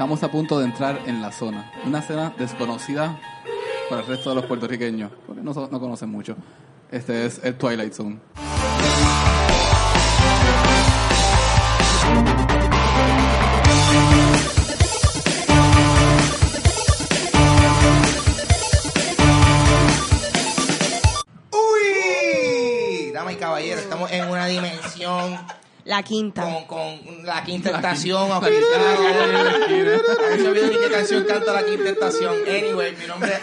Estamos a punto de entrar en la zona. Una escena desconocida para el resto de los puertorriqueños, porque no, no conocen mucho. Este es el Twilight Zone. ¡Uy! Damas y caballeros, estamos en una dimensión La quinta. con, con la quinta estación. Olviden ni qué canción canta la quinta estación. Anyway, mi nombre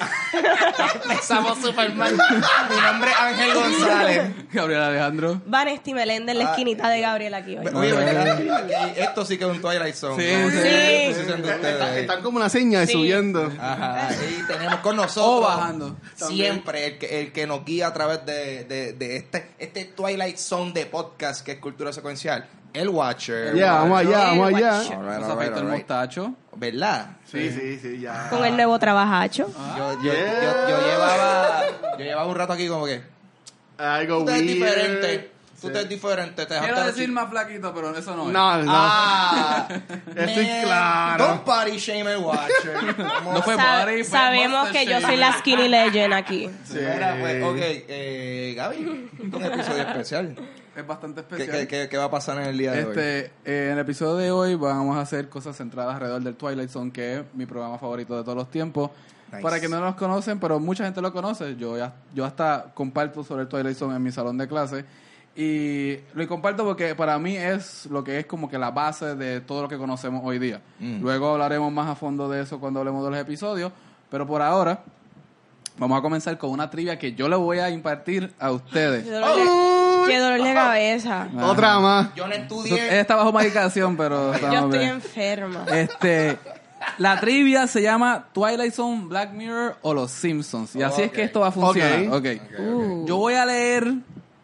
Empezamos super mal. Mi nombre es Ángel González. Gabriel Alejandro. Vanesti Meléndez en la Ah. esquinita de Gabriel aquí hoy. Esto sí que es un Twilight Zone. Sí. Están como una seña de Sí. subiendo. Ajá, y tenemos con nosotros O bajando. siempre el que, el que nos guía a través de, de, de este, este Twilight Zone de podcast que es cultura secuencial, el Watcher. Ya, vamos allá, vamos allá. El mostacho. ¿Verdad? Sí, sí, sí, ya. Con el nuevo trabajacho. Yo, yo, yo, yo llevaba yo llevaba un rato aquí como que Algo ves weird. diferente, tú Sí. te ves diferente, te Quiero decir más flaquito, pero eso no es. No, no. Ah, Estoy claro. Don't party shame el Watcher. No fue Sa- fue sabemos que yo soy la skinny legend aquí. Sí. Mira, pues, ok, eh, Gaby, un episodio especial. Es bastante ¿Qué, especial. qué, qué, qué va a pasar en el día de hoy? Este, eh, en el episodio de hoy vamos a hacer cosas centradas alrededor del Twilight Zone, que es mi programa favorito de todos los tiempos. Nice. Para que no nos conocen, pero mucha gente lo conoce. Yo ya, yo hasta comparto sobre el Twilight Zone en mi salón de clase. Y lo comparto porque para mí es lo que es como que la base de todo lo que conocemos hoy día. Mm. Luego hablaremos más a fondo de eso cuando hablemos de los episodios. Pero por ahora, vamos a comenzar con una trivia que yo le voy a impartir a ustedes. De, qué dolor de cabeza. Otra más. Yo no Ella estudié. está bajo medicación, pero Yo estoy bien. enferma. Este, la trivia se llama Twilight Zone, Black Mirror o Los Simpsons. Y así es que esto va a funcionar. Ok. Ok. Uh. Yo voy a leer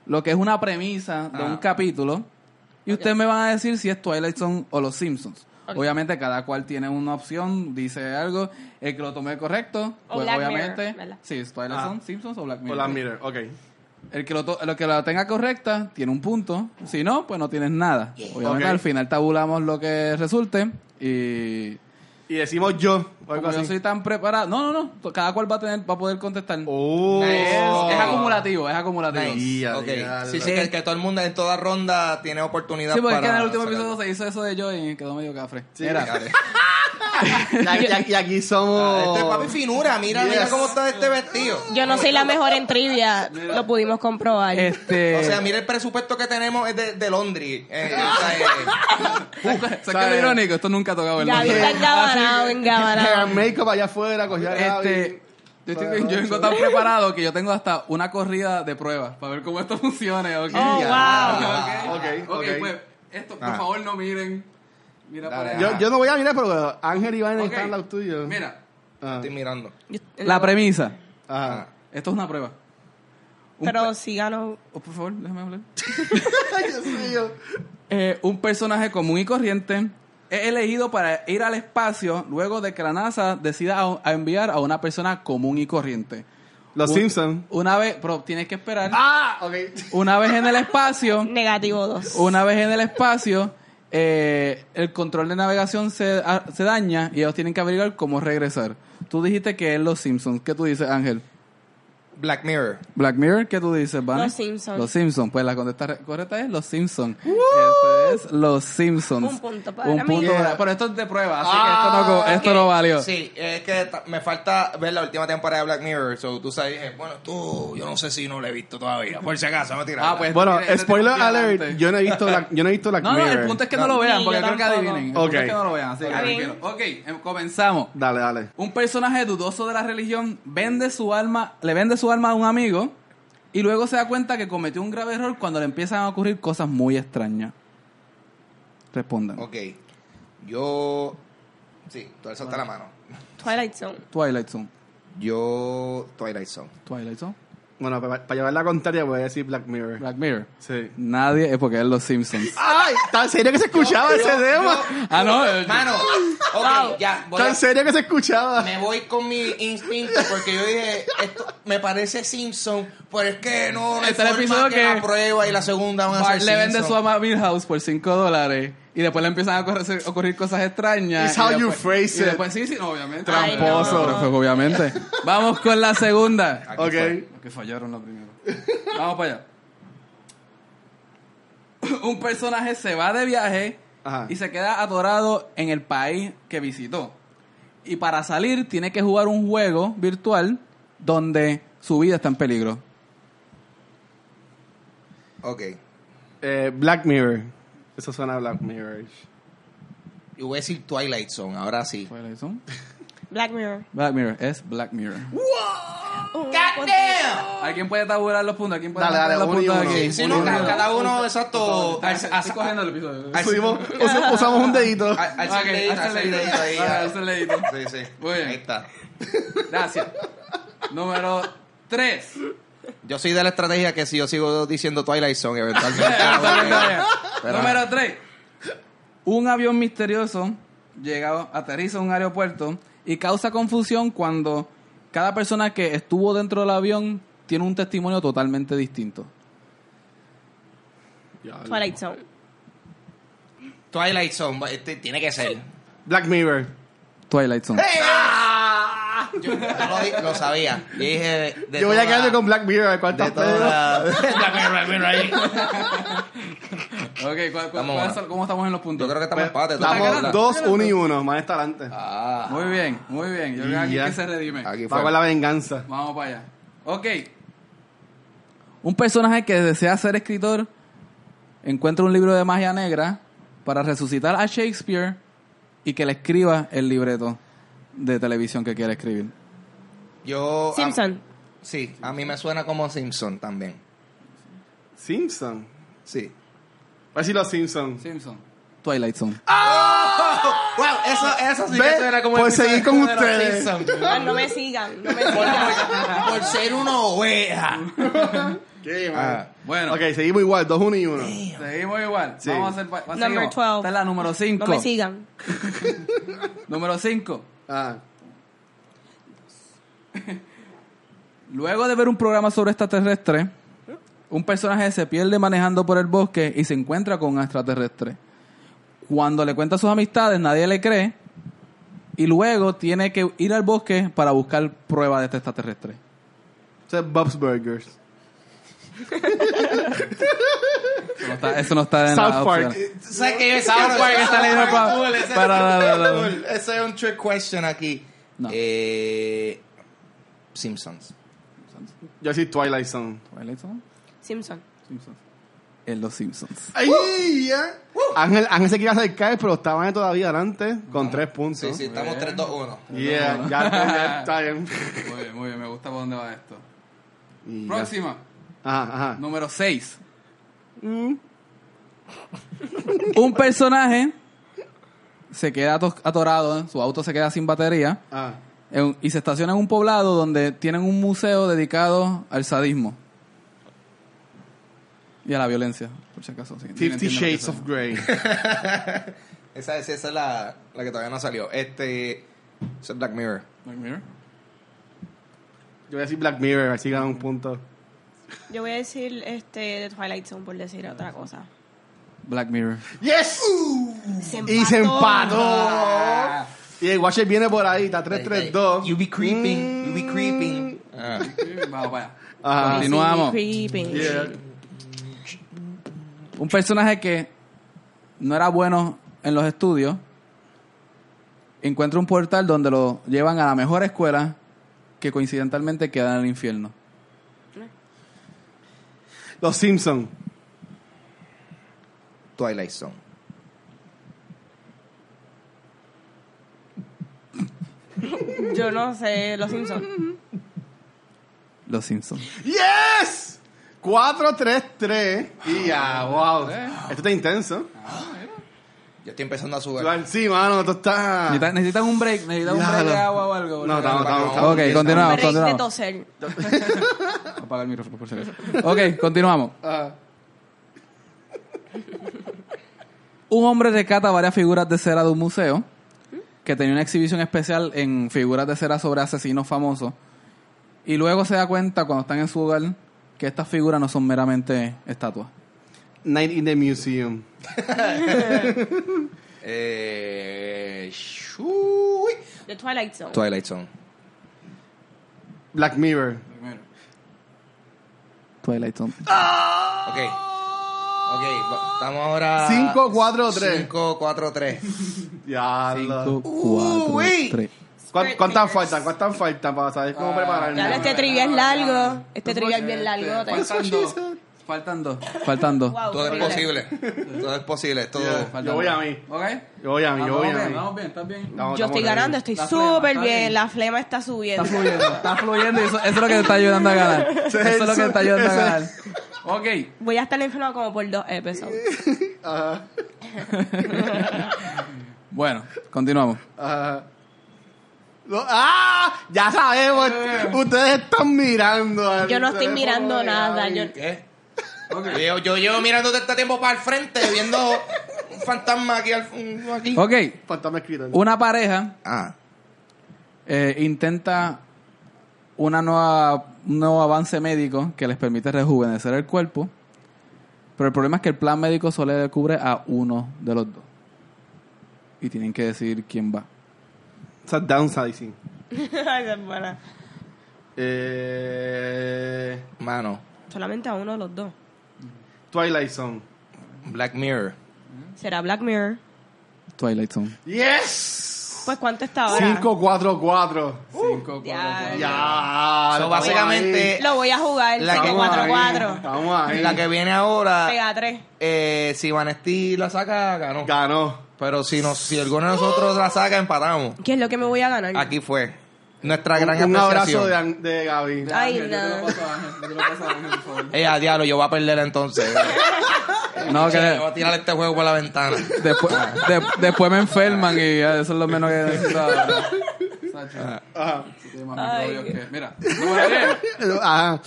lo que es una premisa de un capítulo y ustedes me van a decir si es Twilight Zone o Los Simpsons. Obviamente cada cual tiene una opción, dice algo. El que lo tome correcto, O pues Black obviamente, Mirror, sí, es Twilight Ah. Zone, Simpsons o Black Mirror. Con la mirror, ok. El que lo, to- el que la tenga correcta tiene un punto. Si no, pues no tienes nada. Obviamente Ok. al final tabulamos lo que resulte y Y decimos yo. O algo como yo así. soy tan preparado. No, no, no. Cada cual va a tener, va a poder contestar. Oh. Es, es acumulativo, es acumulativo. Nice. Ya, Ok. ya, Sí, ya. sí, que, que todo el mundo en toda ronda tiene oportunidad Sí, porque es para que en el último sacarlo. episodio se hizo eso de yo y quedó medio cafre. Sí, Mira, Dale. Y, y- y aquí somos. Este es papi finura, mira, mira Yes. cómo está este vestido. Yo no soy la mejor en trivia, lo pudimos comprobar. este. O sea, mira el presupuesto que tenemos es de, de Londres. Eh, o sea, eh, ¿sabes qué es irónico? Esto nunca ha tocado el nombre. Está engabanado, Hair engabanado. makeup allá afuera, cogía. Este, yo, estoy- yo vengo tan preparado que yo tengo hasta una corrida de pruebas para ver cómo esto funciona. ¿ok? Oh, wow. Ok, Ok, ok. pues, esto, por Ah. favor, no miren. Mira Dale, para allá. Yo, yo no voy a mirar, pero Ángel y Iván Ok. están al lado tuyo. Mira, Ah. estoy mirando. la premisa. Ajá. Esto es una prueba. Un Pero si gano. Oh, por favor, déjame hablar. Ay, Dios mío. Eh, un personaje común y corriente es elegido para ir al espacio luego de que la NASA decida a, a enviar a una persona común y corriente. Los Un- Simpsons. Una vez, pero tienes que esperar. Ah, ok. Una vez en el espacio, Negativo 2. una vez en el espacio, eh, el control de navegación se, a- se daña y ellos tienen que averiguar cómo regresar. Tú dijiste que es Los Simpsons. ¿Qué tú dices, Ángel? Black Mirror. Black Mirror, ¿qué tú dices, Vane? Los Simpsons. Los Simpsons. Pues la contesta re- correcta es Los Simpsons. Esto es Los Simpsons. Un punto para Un mí. punto para- Yeah. Pero esto es de prueba, así Ah, que esto no, Ok, no valió. Sí, es que me falta ver la última temporada de Black Mirror. So, tú sabes, dije, bueno, tú, yo no sé si no lo he visto todavía. Por si acaso, me tiras. Ah, pues Bueno, este spoiler alert. Yo no he visto la, yo no he visto Black No, no, Mirror. el punto es que no, lo vean, porque creo que adivinen. El punto Ok. es que no lo vean, así que Está bien. tranquilo. Ok, em- comenzamos. Dale, dale. Un personaje dudoso de la religión vende su alma, le vende su alma a un amigo y luego se da cuenta que cometió un grave error cuando le empiezan a ocurrir cosas muy extrañas. Respondan. Ok. Yo. Sí, tú alzaste la mano. Twilight Zone. Twilight Zone. Yo. Twilight Zone. Twilight Zone. Bueno, para, para llevar la contraria voy a decir Black Mirror. Black Mirror. Sí. Nadie es porque es Los Simpsons. ¡Ay! ¿Tan serio que se escuchaba ese tema? ah, no. eh, Mano, ok, ya. Voy ¿Tan a, serio que se escuchaba? me voy con mi instinto porque yo dije, esto me parece Simpson Pues es que no, no hay Este es el forma episodio que, que la prueba y la segunda van a Bart ser le vende Simpson. su ama a Milhouse por 5 dólares y después le empiezan a ocurrir, ocurrir cosas extrañas. It's y how you después- phrase y it. después, sí, sí, no, obviamente. Tramposo. no. Pero obviamente. Vamos con la segunda. Ok. Que fallaron la primera. Vamos para allá. Un personaje se va de viaje Ajá. y se queda atorado en el país que visitó. Y para salir tiene que jugar un juego virtual donde su vida está en peligro. Ok. Eh, Black Mirror. Eso suena a Black Mirror. Y voy a decir Twilight Zone, ahora sí. ¿Cuál es eso? Black Mirror. Black Mirror, es Black Mirror. Oh, ¿Alguien puede tabular los puntos? ¿Alguien puede Dale, dale, tabular los uno puntos uno. aquí? Sí, Uno no, cada uno, exacto. Estoy- cogiendo el episodio. usamos un dedito. el dedito, ahí, el dedito. Sí, sí. Muy bien. Ahí está. Gracias. Número 3. Yo soy de la estrategia que si yo sigo diciendo Twilight Zone, eventualmente. Pero- Número 3. Un avión misterioso llega, aterriza en un aeropuerto y causa confusión cuando cada persona que estuvo dentro del avión tiene un testimonio totalmente distinto. Twilight Zone. Twilight Zone, este, tiene que ser. Black Mirror. Twilight Zone. Yo, yo lo, sabía. Yo dije. De Yo voy a quedarme con Black Mirror. Toda. Black Mirror, Black Mirror ahí. Ok, ¿cuál- cuál- Estamos cuáles buenos. son- ¿cómo estamos en los puntos? Yo creo que estamos. ¿tú estás Estamos ganando? dos, uno y uno. Más está adelante. Ah, Muy bien, muy bien. Yo creo que aquí Ya. que se redime. aquí fue. la venganza. Vamos para allá. Ok. Un personaje que desea ser escritor encuentra un libro de magia negra para resucitar a Shakespeare y que le escriba el libreto de televisión que quiere escribir. Yo. a- Simpson. sí, a mí me suena como Simpson también. Simpson. Sí. Voy a decir los Simpsons. Simpson. Twilight Zone. Wow, eso, eso sí Ve, que suena como episodio seguir con ustedes. No me sigan, no me sigan. Por ser una oveja. ¿Qué? Ah, Bueno, Ok, seguimos igual. Dos, uno y uno. seguimos igual. Sí. Vamos a hacer. pa- Number seguimos. 12. Esta es la número 5. No me sigan. Número 5. Ah. Luego de ver un programa sobre extraterrestres, un personaje se pierde manejando por el bosque y se encuentra con un extraterrestre. Cuando le cuenta a sus amistades, nadie le cree. Y luego tiene que ir al bosque para buscar pruebas de este extraterrestre. Bob's Burgers. Eso no está, eso no está en South la Park. opción. ¿Sabes qué? South Park está leyendo pa- Cool, ese- para- para- para- cool. Ese es un trick question aquí. No. Eh, Simpsons. Yo soy Twilight Zone. ¿Twilight Zone? Simpson. Simpsons. En los Simpsons. ¡Ay! ya. Ángel, Ángel se quiere acercar, pero estaba todavía adelante con tres puntos. Sí, sí, estamos 3-2-1. Yeah, ya, ya está bien. Muy bien, muy bien. Me gusta por dónde va esto. Y ya. Próxima. Ajá, ajá. Número 6. Mm. Un personaje se queda ato- atorado, ¿eh? su auto se queda sin batería Ah. en- y se estaciona en un poblado donde tienen un museo dedicado al sadismo y a la violencia, por si acaso. sí. Fifty Shades es of Grey. Esa, es- esa es la, la que todavía no salió. Este. Es Black Mirror. Black Mirror. Yo voy a decir Black Mirror, así gana un punto. Yo voy a decir este de Twilight Zone por decir otra cosa. Black Mirror. ¡Yes! Se Y se empató. Y el Watcher viene por ahí, está 3-3-2. You be creeping, you be creeping. Ah. Vamos para allá. Ajá. Continuamos. Creeping. Yeah. Un personaje que no era bueno en los estudios encuentra un portal donde lo llevan a la mejor escuela que coincidentalmente queda en el infierno. Los Simpsons. Twilight Zone. Yo no sé, Los Simpsons. Los Simpsons. ¡Yes! 4-3-3. Y ya, wow. Esto está intenso. Yo estoy empezando a subir. Sí, mano, esto está. ¿Necesitan, necesitan un break? ¿Necesitan un break de agua o algo? No, estamos, estamos, Ok, estamos. Ok, continuamos, Break de continuamos. toser. Apaga el micrófono por si acaso. Ok, continuamos. Ah. Un hombre rescata varias figuras de cera de un museo que tenía una exhibición especial en figuras de cera sobre asesinos famosos. Y luego se da cuenta, cuando están en su hogar, que estas figuras no son meramente estatuas. Night in the Museum. Eh, shui. The Twilight Zone. Twilight Zone. Black Mirror. Twilight Zone. Ok. Ok, va- estamos ahora. 5, 4, 3. 5, 4, 3. Ya. Cinco, lo- cuatro, Uy. tres. ¿Cuán- Skirt ¿Cuántas fingers. faltan? ¿Cuántas faltan para saber cómo prepararme? Claro, este trivia es largo. Este trivia es bien largo. Faltan dos. Faltan dos. Faltan dos. Wow, Todo es posible. Todo es posible. Todo. Yo voy a mí. ¿Ok? Yo voy a mí, yo voy Vamos a bien, mí. vamos bien, ¿estás bien? Estamos- Yo estoy ganando, estoy súper bien. bien. La flema está subiendo. Está fluyendo, está fluyendo y eso, eso es lo que te está ayudando a ganar. Eso es lo que te está ayudando a ganar. Ok. Voy a estar enferma como por dos episodios. Ajá. Bueno, continuamos. Ajá. ¡Ah! Ya sabemos. Ustedes están mirando. Yo no estoy mirando nada. Yo, ¿Qué? Yo, yo llevo mirando todo este tiempo para el frente, viendo un fantasma aquí. Al, aquí. Ok. Fantasma escrito. Una pareja Ah. eh, intenta una nueva, un nuevo avance médico que les permite rejuvenecer el cuerpo, pero el problema es que el plan médico solo le cubre a uno de los dos. Y tienen que decidir quién va. O sea, downsizing. Ay, esa es buena. Eh, Mano. Solamente a uno de los dos. Twilight Zone. Black Mirror. ¿Será Black Mirror? Twilight Zone. ¡Yes! Pues, ¿cuánto está ahora? 5, 4, 4. Ya. Ya. So, básicamente, ahí. Lo voy a jugar. La que- 4-4. Estamos ahí. La que viene ahora, Pega 3. eh, si Vanesti la saca, ganó. Ganó. Pero si, nos, si alguno de nosotros la saca, empatamos. ¿Qué es lo que me voy a ganar? Aquí fue. Nuestra gran un abrazo de, An- de Gaby. Ay, Ángel, yo te no. lo paso a Ángel, yo te lo paso a Ángel, por favor. Ella, Eh, diablo, yo voy a perder entonces. No, que Yo voy a tirar este juego por la ventana. después, de- después me enferman y ya, eso es lo menos que necesito ahora. Sacho, Ajá. tiene más Ay. microbios que- Mira, número 10. Ajá.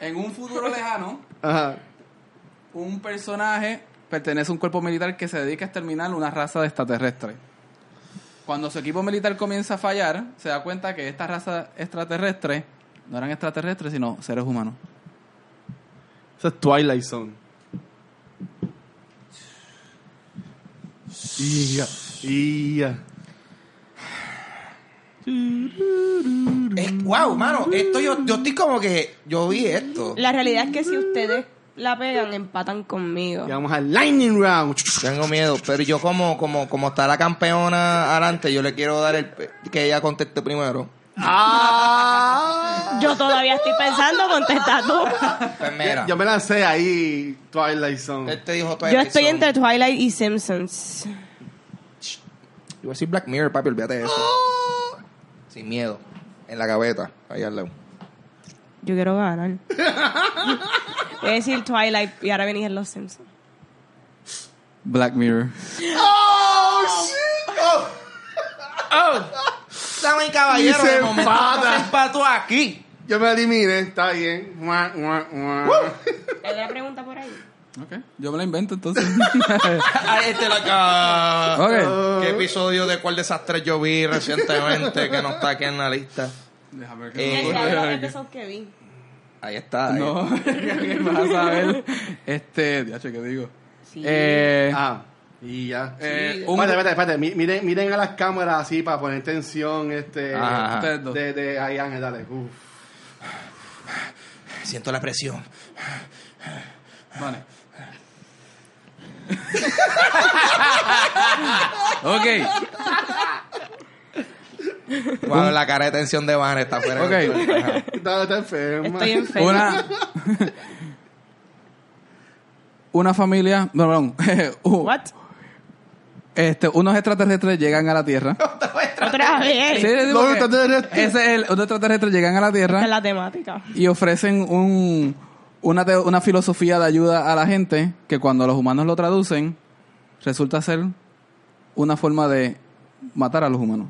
En un futuro lejano, Ajá. un personaje pertenece a un cuerpo militar que se dedica a exterminar una raza de extraterrestres. Cuando su equipo militar comienza a fallar, se da cuenta que esta raza extraterrestre no eran extraterrestres, sino seres humanos. Eso es Twilight Zone. Ia, ia. Eh, wow, mano, esto yo, yo estoy como que. Yo vi esto. La realidad es que si ustedes la pegan, empatan conmigo. Y vamos al Lightning Round. Tengo miedo, pero yo como, como, como está la campeona adelante, yo le quiero dar el que ella conteste primero. Ah. Yo todavía estoy pensando, contesta tú. Pues mira, Yo me lancé ahí Twilight Zone. él te dijo Yo Twilight estoy Zone. entre Twilight y Simpsons. Yo voy a decir Black Mirror, papi, olvídate de eso. Sin miedo. En la gaveta, ahí al lado. Yo quiero ganar. Voy a decir Twilight y ahora venís en Los Simpsons. Black Mirror. ¡Oh, shit! ¡Oh! Dame caballero, Y se de momento empata. se empató aquí. Yo me eliminé, está bien. Mua, mua, mua. ¿Hay una pregunta por ahí? Ok, yo me la invento entonces. Ahí este la acá. ok. ¿Qué episodio de cuál desastre yo vi recientemente que no está aquí en la lista? Déjame ver Eh, qué Ese me es ocurre. los episodios que vi. Ahí está. ahí. No, ¿qué vas a saber? Este, diacho, ¿qué digo? Sí. Eh, Ah, y ya. eh, un- Espérate, espérate, espérate. Mi- Miren, miren a las cámaras así para poner tensión. Este, Ajá. Ustedes dos. de, de ahí, Ángel, dale. Uf. Siento la presión. Vale. ok, Wow, la cara de tensión de Van está fuera. Ok. Ajá. Está, está enferma. Estoy enferma. una... una familia... No, perdón. Uh, What? este, unos extraterrestres llegan a la Tierra. Otra vez. Sí, Los que extraterrestres. Ese es el, unos extraterrestres llegan a la Esta es Tierra la temática. y ofrecen un, una, te- una filosofía de ayuda a la gente que cuando los humanos lo traducen resulta ser una forma de matar a los humanos.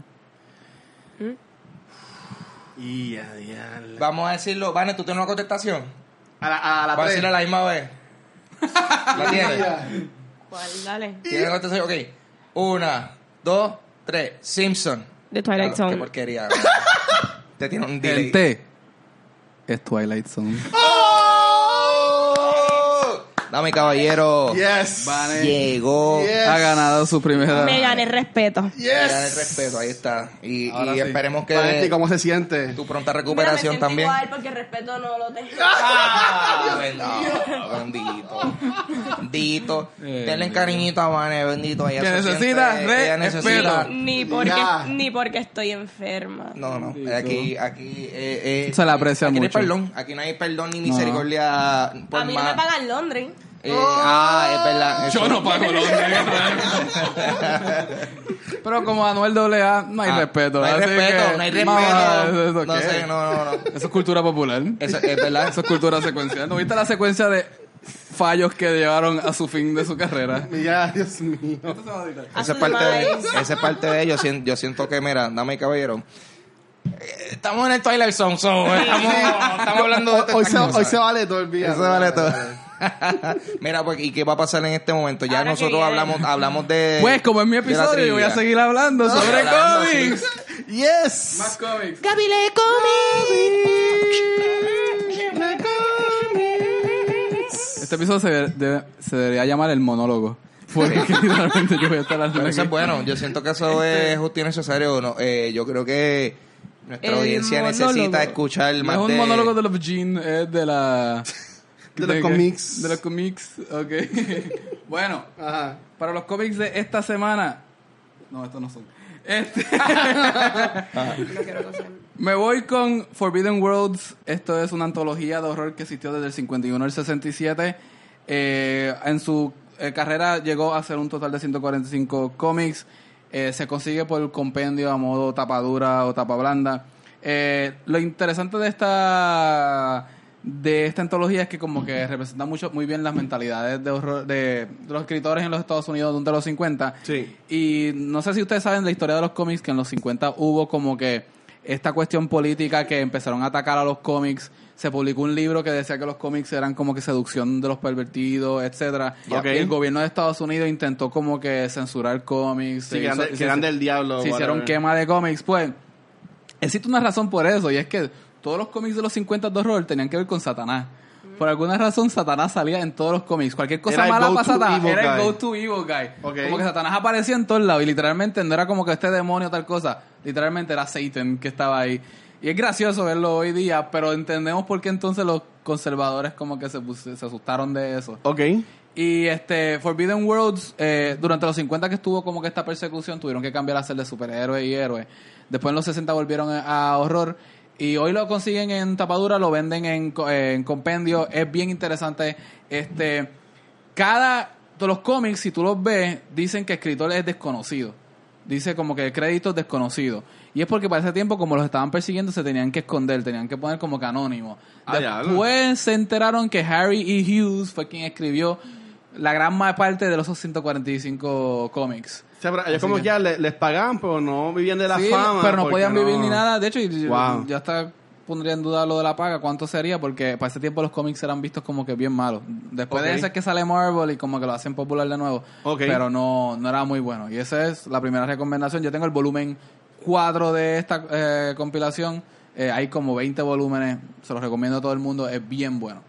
Y ya, diablo. Vamos a decirlo. Vane, ¿tú tienes una contestación? A la, a la Vamos a a la misma vez. ¿La tienes? ¿Cuál? Dale. ¿Tienes contestación? Ok. Una, dos, tres. Simpson. The Twilight Claro, Qué Zone. porquería. Te tiene un delay. El T es Twilight Zone. ¡Oh, Dame caballero. Yes. Llegó. Yes. ha ganado su primera. Me gané respeto. Ya el Yes. respeto, ahí está. Y, y sí. esperemos que ¿cómo se siente? tu pronta recuperación también. igual porque respeto no lo tengo. Ah, bendito, bendito, bendito. Eh, Denle cariñito a Vane, bendito. Ella Que necesita siente- ella necesita. Ni porque, ni porque estoy enferma. No, no, aquí, aquí, eh, eh, Se le aprecia aquí mucho. No hay perdón, aquí no hay perdón ni No. misericordia por a mí no me pagan Londres. Eh, Ah, es verdad. Yo eso- no pago Londres. Pero como Anuel AA, no hay Ah, respeto. No hay así respeto, que- no hay respeto. No, ¿eso No qué? sé, no, no, no. Eso es cultura popular. Eso es verdad. Eso es cultura secuencial. ¿No viste la secuencia de fallos que llevaron a su fin de su carrera? Ya, Dios mío. Esa es parte de, esa es parte de ellos. Yo siento que, mira, dame caballero. Estamos en el Twilight Zone, so, estamos, estamos hablando de Hoy, hoy se, hoy se vale todo el día. Eso vale todo. Mira, pues, ¿y qué va a pasar en este momento? Ya Ahora que nosotros viene. hablamos, hablamos de. Pues, como es mi episodio, yo voy a seguir hablando sobre hablando, cómics. Yes. Más cómics. Gaby le Este episodio se, debe- se debería llamar el monólogo. Porque literalmente yo voy a estar hablando Pero eso es bueno. Yo siento que eso es justo y necesario. ¿no? Eh, yo creo que nuestra El audiencia monólogo. necesita escuchar No más es un de... monólogo de los jeans, es de la... De los cómics. De los cómics, ok. bueno, Ajá. para los cómics de esta semana... No, estos no son. Este, me voy con Forbidden Worlds. Esto es una antología de horror que existió desde el 51 al 67. Eh, en su eh, carrera llegó a ser un total de 145 cómics. Eh, se consigue por compendio a modo tapadura o tapa blanda. Eh, lo interesante de esta de esta antología es que como que representa mucho muy bien las mentalidades de horror de, de los escritores en los Estados Unidos de los 50 Sí. y no sé si ustedes saben la historia de los cómics que en los 50 hubo como que esta cuestión política que empezaron a atacar a los cómics. Se publicó un libro que decía que los cómics eran como que seducción de los pervertidos, etcétera. Y el gobierno de Estados Unidos intentó como que censurar cómics. Sí, se que eran, hizo- de- se- que eran del diablo. se hicieron quema de cómics. Pues existe una razón por eso y es que todos los cómics de los 50 de horror tenían que ver con Satanás. Por alguna razón Satanás salía en todos los cómics. Cualquier cosa Era mala para Satanás era el go-to evil guy. Como que Satanás aparecía en todos lados y literalmente no era como que este demonio o tal cosa. Literalmente era Satan que estaba ahí. Y es gracioso verlo hoy día, pero entendemos por qué entonces los conservadores como que se, se asustaron de eso. Ok. Y este Forbidden Worlds, eh, durante los 50 que estuvo como que esta persecución, tuvieron que cambiar a ser de superhéroes y héroes. Después en los 60 volvieron a horror. Y hoy lo consiguen en tapadura, lo venden en, en compendio. Es bien interesante. Este, cada de los cómics, si tú los ves, dicen que el escritor es desconocido. Dice como que el crédito es desconocido. Y es porque para ese tiempo, como los estaban persiguiendo, se tenían que esconder, tenían que poner como que anónimo. Ah. Después se enteraron que Harry E. Hughes fue quien escribió la gran parte de los 145 cómics. Sea, pero ellos Así como que- ya le- les pagaban, pero no vivían de la Sí, fama. pero no porque podían vivir ni nada. De hecho, y- Wow. ya hasta pondría en duda lo de la paga, cuánto sería, porque para ese tiempo los cómics eran vistos como que bien malos. Después Ok. de ese es que sale Marvel y como que lo hacen popular de nuevo, Ok. pero no, no era muy bueno. Y esa es la primera recomendación. Yo tengo el volumen 4 de esta eh, compilación. Eh, hay como 20 volúmenes, se los recomiendo a todo el mundo, es bien bueno.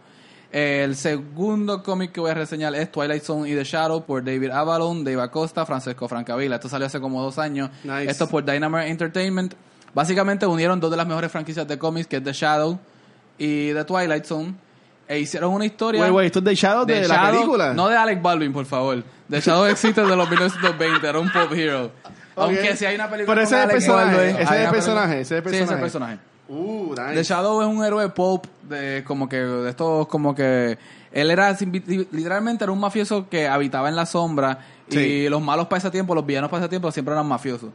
El segundo cómic que voy a reseñar es Twilight Zone y The Shadow por David Avalon, Dave Acosta, Francesco Francavilla. Esto salió hace como dos años. Nice. Esto por Dynamite Entertainment. Básicamente unieron dos de las mejores franquicias de cómics, que es The Shadow y The Twilight Zone. E hicieron una historia... Güey, güey, esto es de Shadow de The la película. No de Alec Baldwin, por favor. The Shadow existe desde los 1920, era un pop hero. Aunque si hay una película Pero ese es el personaje, Baldwin, ese es el personaje, ese es el Sí, ese es el personaje. Uh, nice. The Shadow es un héroe pop de como que de estos como que él era literalmente era un mafioso que habitaba en la sombra y los malos para ese tiempo, los villanos para ese tiempo siempre eran mafiosos.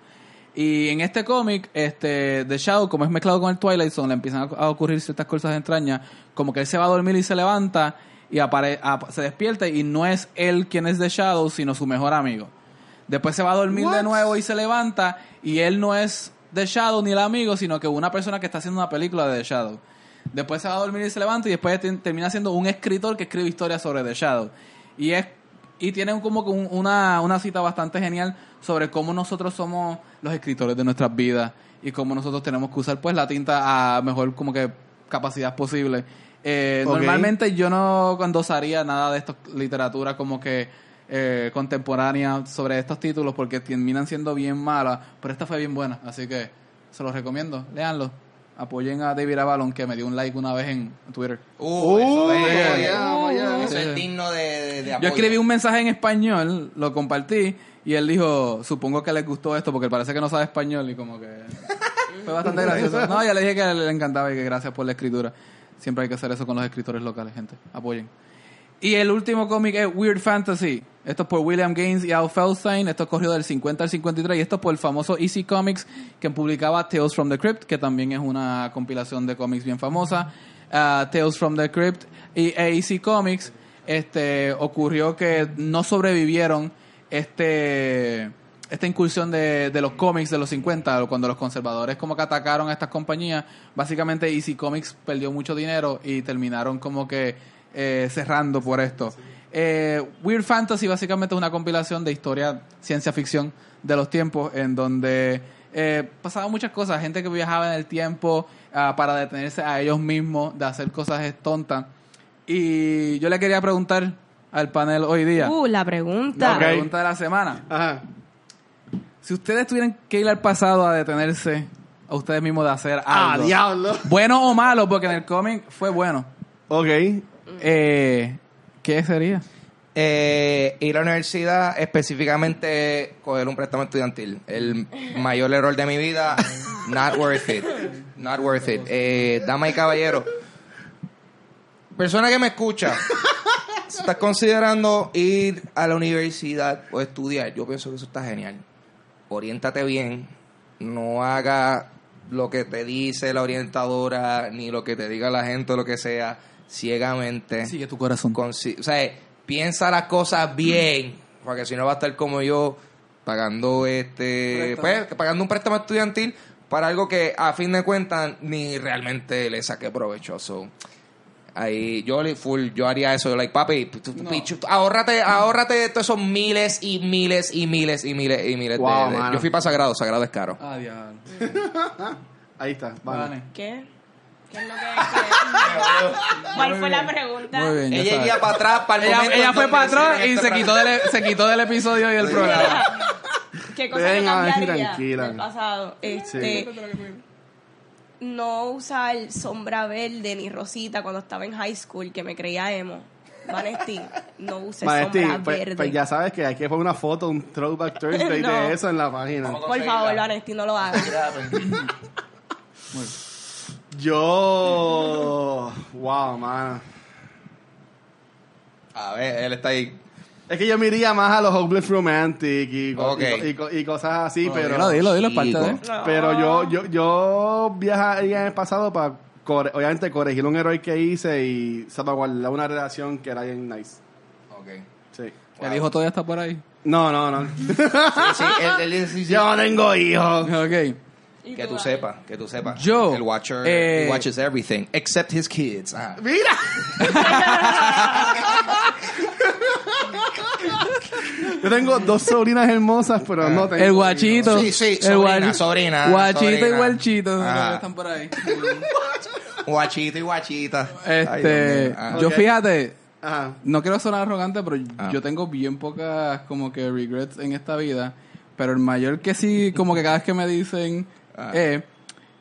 Y en este cómic, este The Shadow, como es mezclado con el Twilight Zone, le empiezan a, ocurrir ciertas cosas extrañas, como que él se va a dormir y se levanta y apare- ap- se despierta y no es él quien es The Shadow, sino su mejor amigo. Después se va a dormir de nuevo y se levanta y él no es The Shadow ni el amigo, sino que una persona que está haciendo una película de The Shadow. Después se va a dormir y se levanta y después te- termina siendo un escritor que escribe historias sobre The Shadow. Y es y tiene como que un- una, una cita bastante genial sobre cómo nosotros somos los escritores de nuestras vidas y cómo nosotros tenemos que usar pues la tinta a mejor como que capacidad posible. Eh. Normalmente yo no condosaría nada de esto, literatura como que eh, contemporánea sobre estos títulos porque terminan siendo bien malas, pero esta fue bien buena, así que se los recomiendo, léanlo. Apoyen a David Avalon que me dio un like una vez en Twitter. Uh, eso es, vaya, vaya. eso es digno de, de, de Yo apoyo. escribí un mensaje en español, lo compartí y él dijo, supongo que les gustó esto porque parece que no sabe español y como que fue bastante gracioso. No, ya le dije que le encantaba y que gracias por la escritura. Siempre hay que hacer eso con los escritores locales, gente. Apoyen. Y el último cómic es Weird Fantasy. Esto es por William Gaines y Al Feldstein. Esto corrió del 50 al 53. Y esto es por el famoso Easy Comics que publicaba Tales from the Crypt, que también es una compilación de cómics bien famosa. Ah, Tales from the Crypt y Easy Comics este, ocurrió que no sobrevivieron este esta incursión de, de los cómics de los 50, cuando los conservadores como que atacaron a estas compañías, básicamente Easy Comics perdió mucho dinero y terminaron como que eh, cerrando por esto. Eh, Weird Fantasy básicamente es una compilación de historia ciencia ficción de los tiempos en donde eh, pasaban muchas cosas, gente que viajaba en el tiempo ah, para detenerse a ellos mismos de hacer cosas tontas. Y yo le quería preguntar al panel hoy día, Uh, la pregunta. la pregunta de la semana. Ajá. Si ustedes tuvieran que ir al pasado a detenerse a ustedes mismos de hacer Ah, algo, diablo. bueno o malo, porque en el cómic fue bueno, Ok. Eh, ¿qué sería? Eh, ir a la universidad, específicamente coger un préstamo estudiantil. El mayor error de mi vida, not worth it. Not worth it. Eh, dama y caballero, persona que me escucha, si estás considerando ir a la universidad o estudiar, yo pienso que eso está genial. Oriéntate bien, no haga lo que te dice la orientadora, ni lo que te diga la gente o lo que sea, ciegamente Sigue tu corazón. o sea, piensa las cosas bien, porque si no va a estar como yo pagando este, Préstamo. pues, pagando un préstamo estudiantil para algo que a fin de cuentas ni realmente le saqué provechoso. Ahí yo le- full yo haría eso, like papi, tú- No. pichu, ahórrate, ahórrate todos esos miles y miles y miles y miles y miles de- Wow, de. Yo fui para Sagrado, Sagrado es caro. Ah. Ahí está. Vale. ¿Qué? ¿Qué es lo que qué? ¿Cuál fue la pregunta? Muy bien, ya Ella sabes. iría para atrás para el Ella, momento ella fue para atrás y este se quitó, del, se quitó del episodio y del programa. ¿Qué cosa Nancy cambiaría tranquila. del pasado? Este, no usar sombra verde ni rosita cuando estaba en high school, que me creía emo. Vanesti, no use Maestri, sombra pues, verde. pues ya sabes que hay que poner una foto, un throwback Thursday No. de eso en la página. Por favor, Vanesti, no lo hagas. Yo. Wow, mano. A ver, él está ahí. Es que yo me iría más a los Hopeless Romantic y, co- y, co- y cosas así, Dilo, pero. dilo, dilo, es parte de. Pero yo, yo, yo viajaría en el pasado para, obviamente, corregir un error que hice y salvaguardar una relación que era bien nice. Ok. Sí. El hijo todavía está por ahí. No, no, no. Sí, sí, él, él dice, sí, sí. yo no tengo hijos. Ok. ¿Y Que tú sepas, que tú sepas. Yo, El Watcher eh, he watches everything, except his kids. Ah. ¡Mira! Yo tengo dos sobrinas hermosas, pero no tengo. El guachito. Sí, sí, el sobrina, guachi- sobrina, Guachito y guachito. Ajá. Están por ahí. Guachito y guachita. Este. Ah. yo fíjate, Ajá. no quiero sonar arrogante, pero Ah. yo tengo bien pocas como que regrets en esta vida. Pero el mayor que sí, como que cada vez que me dicen, Ah. es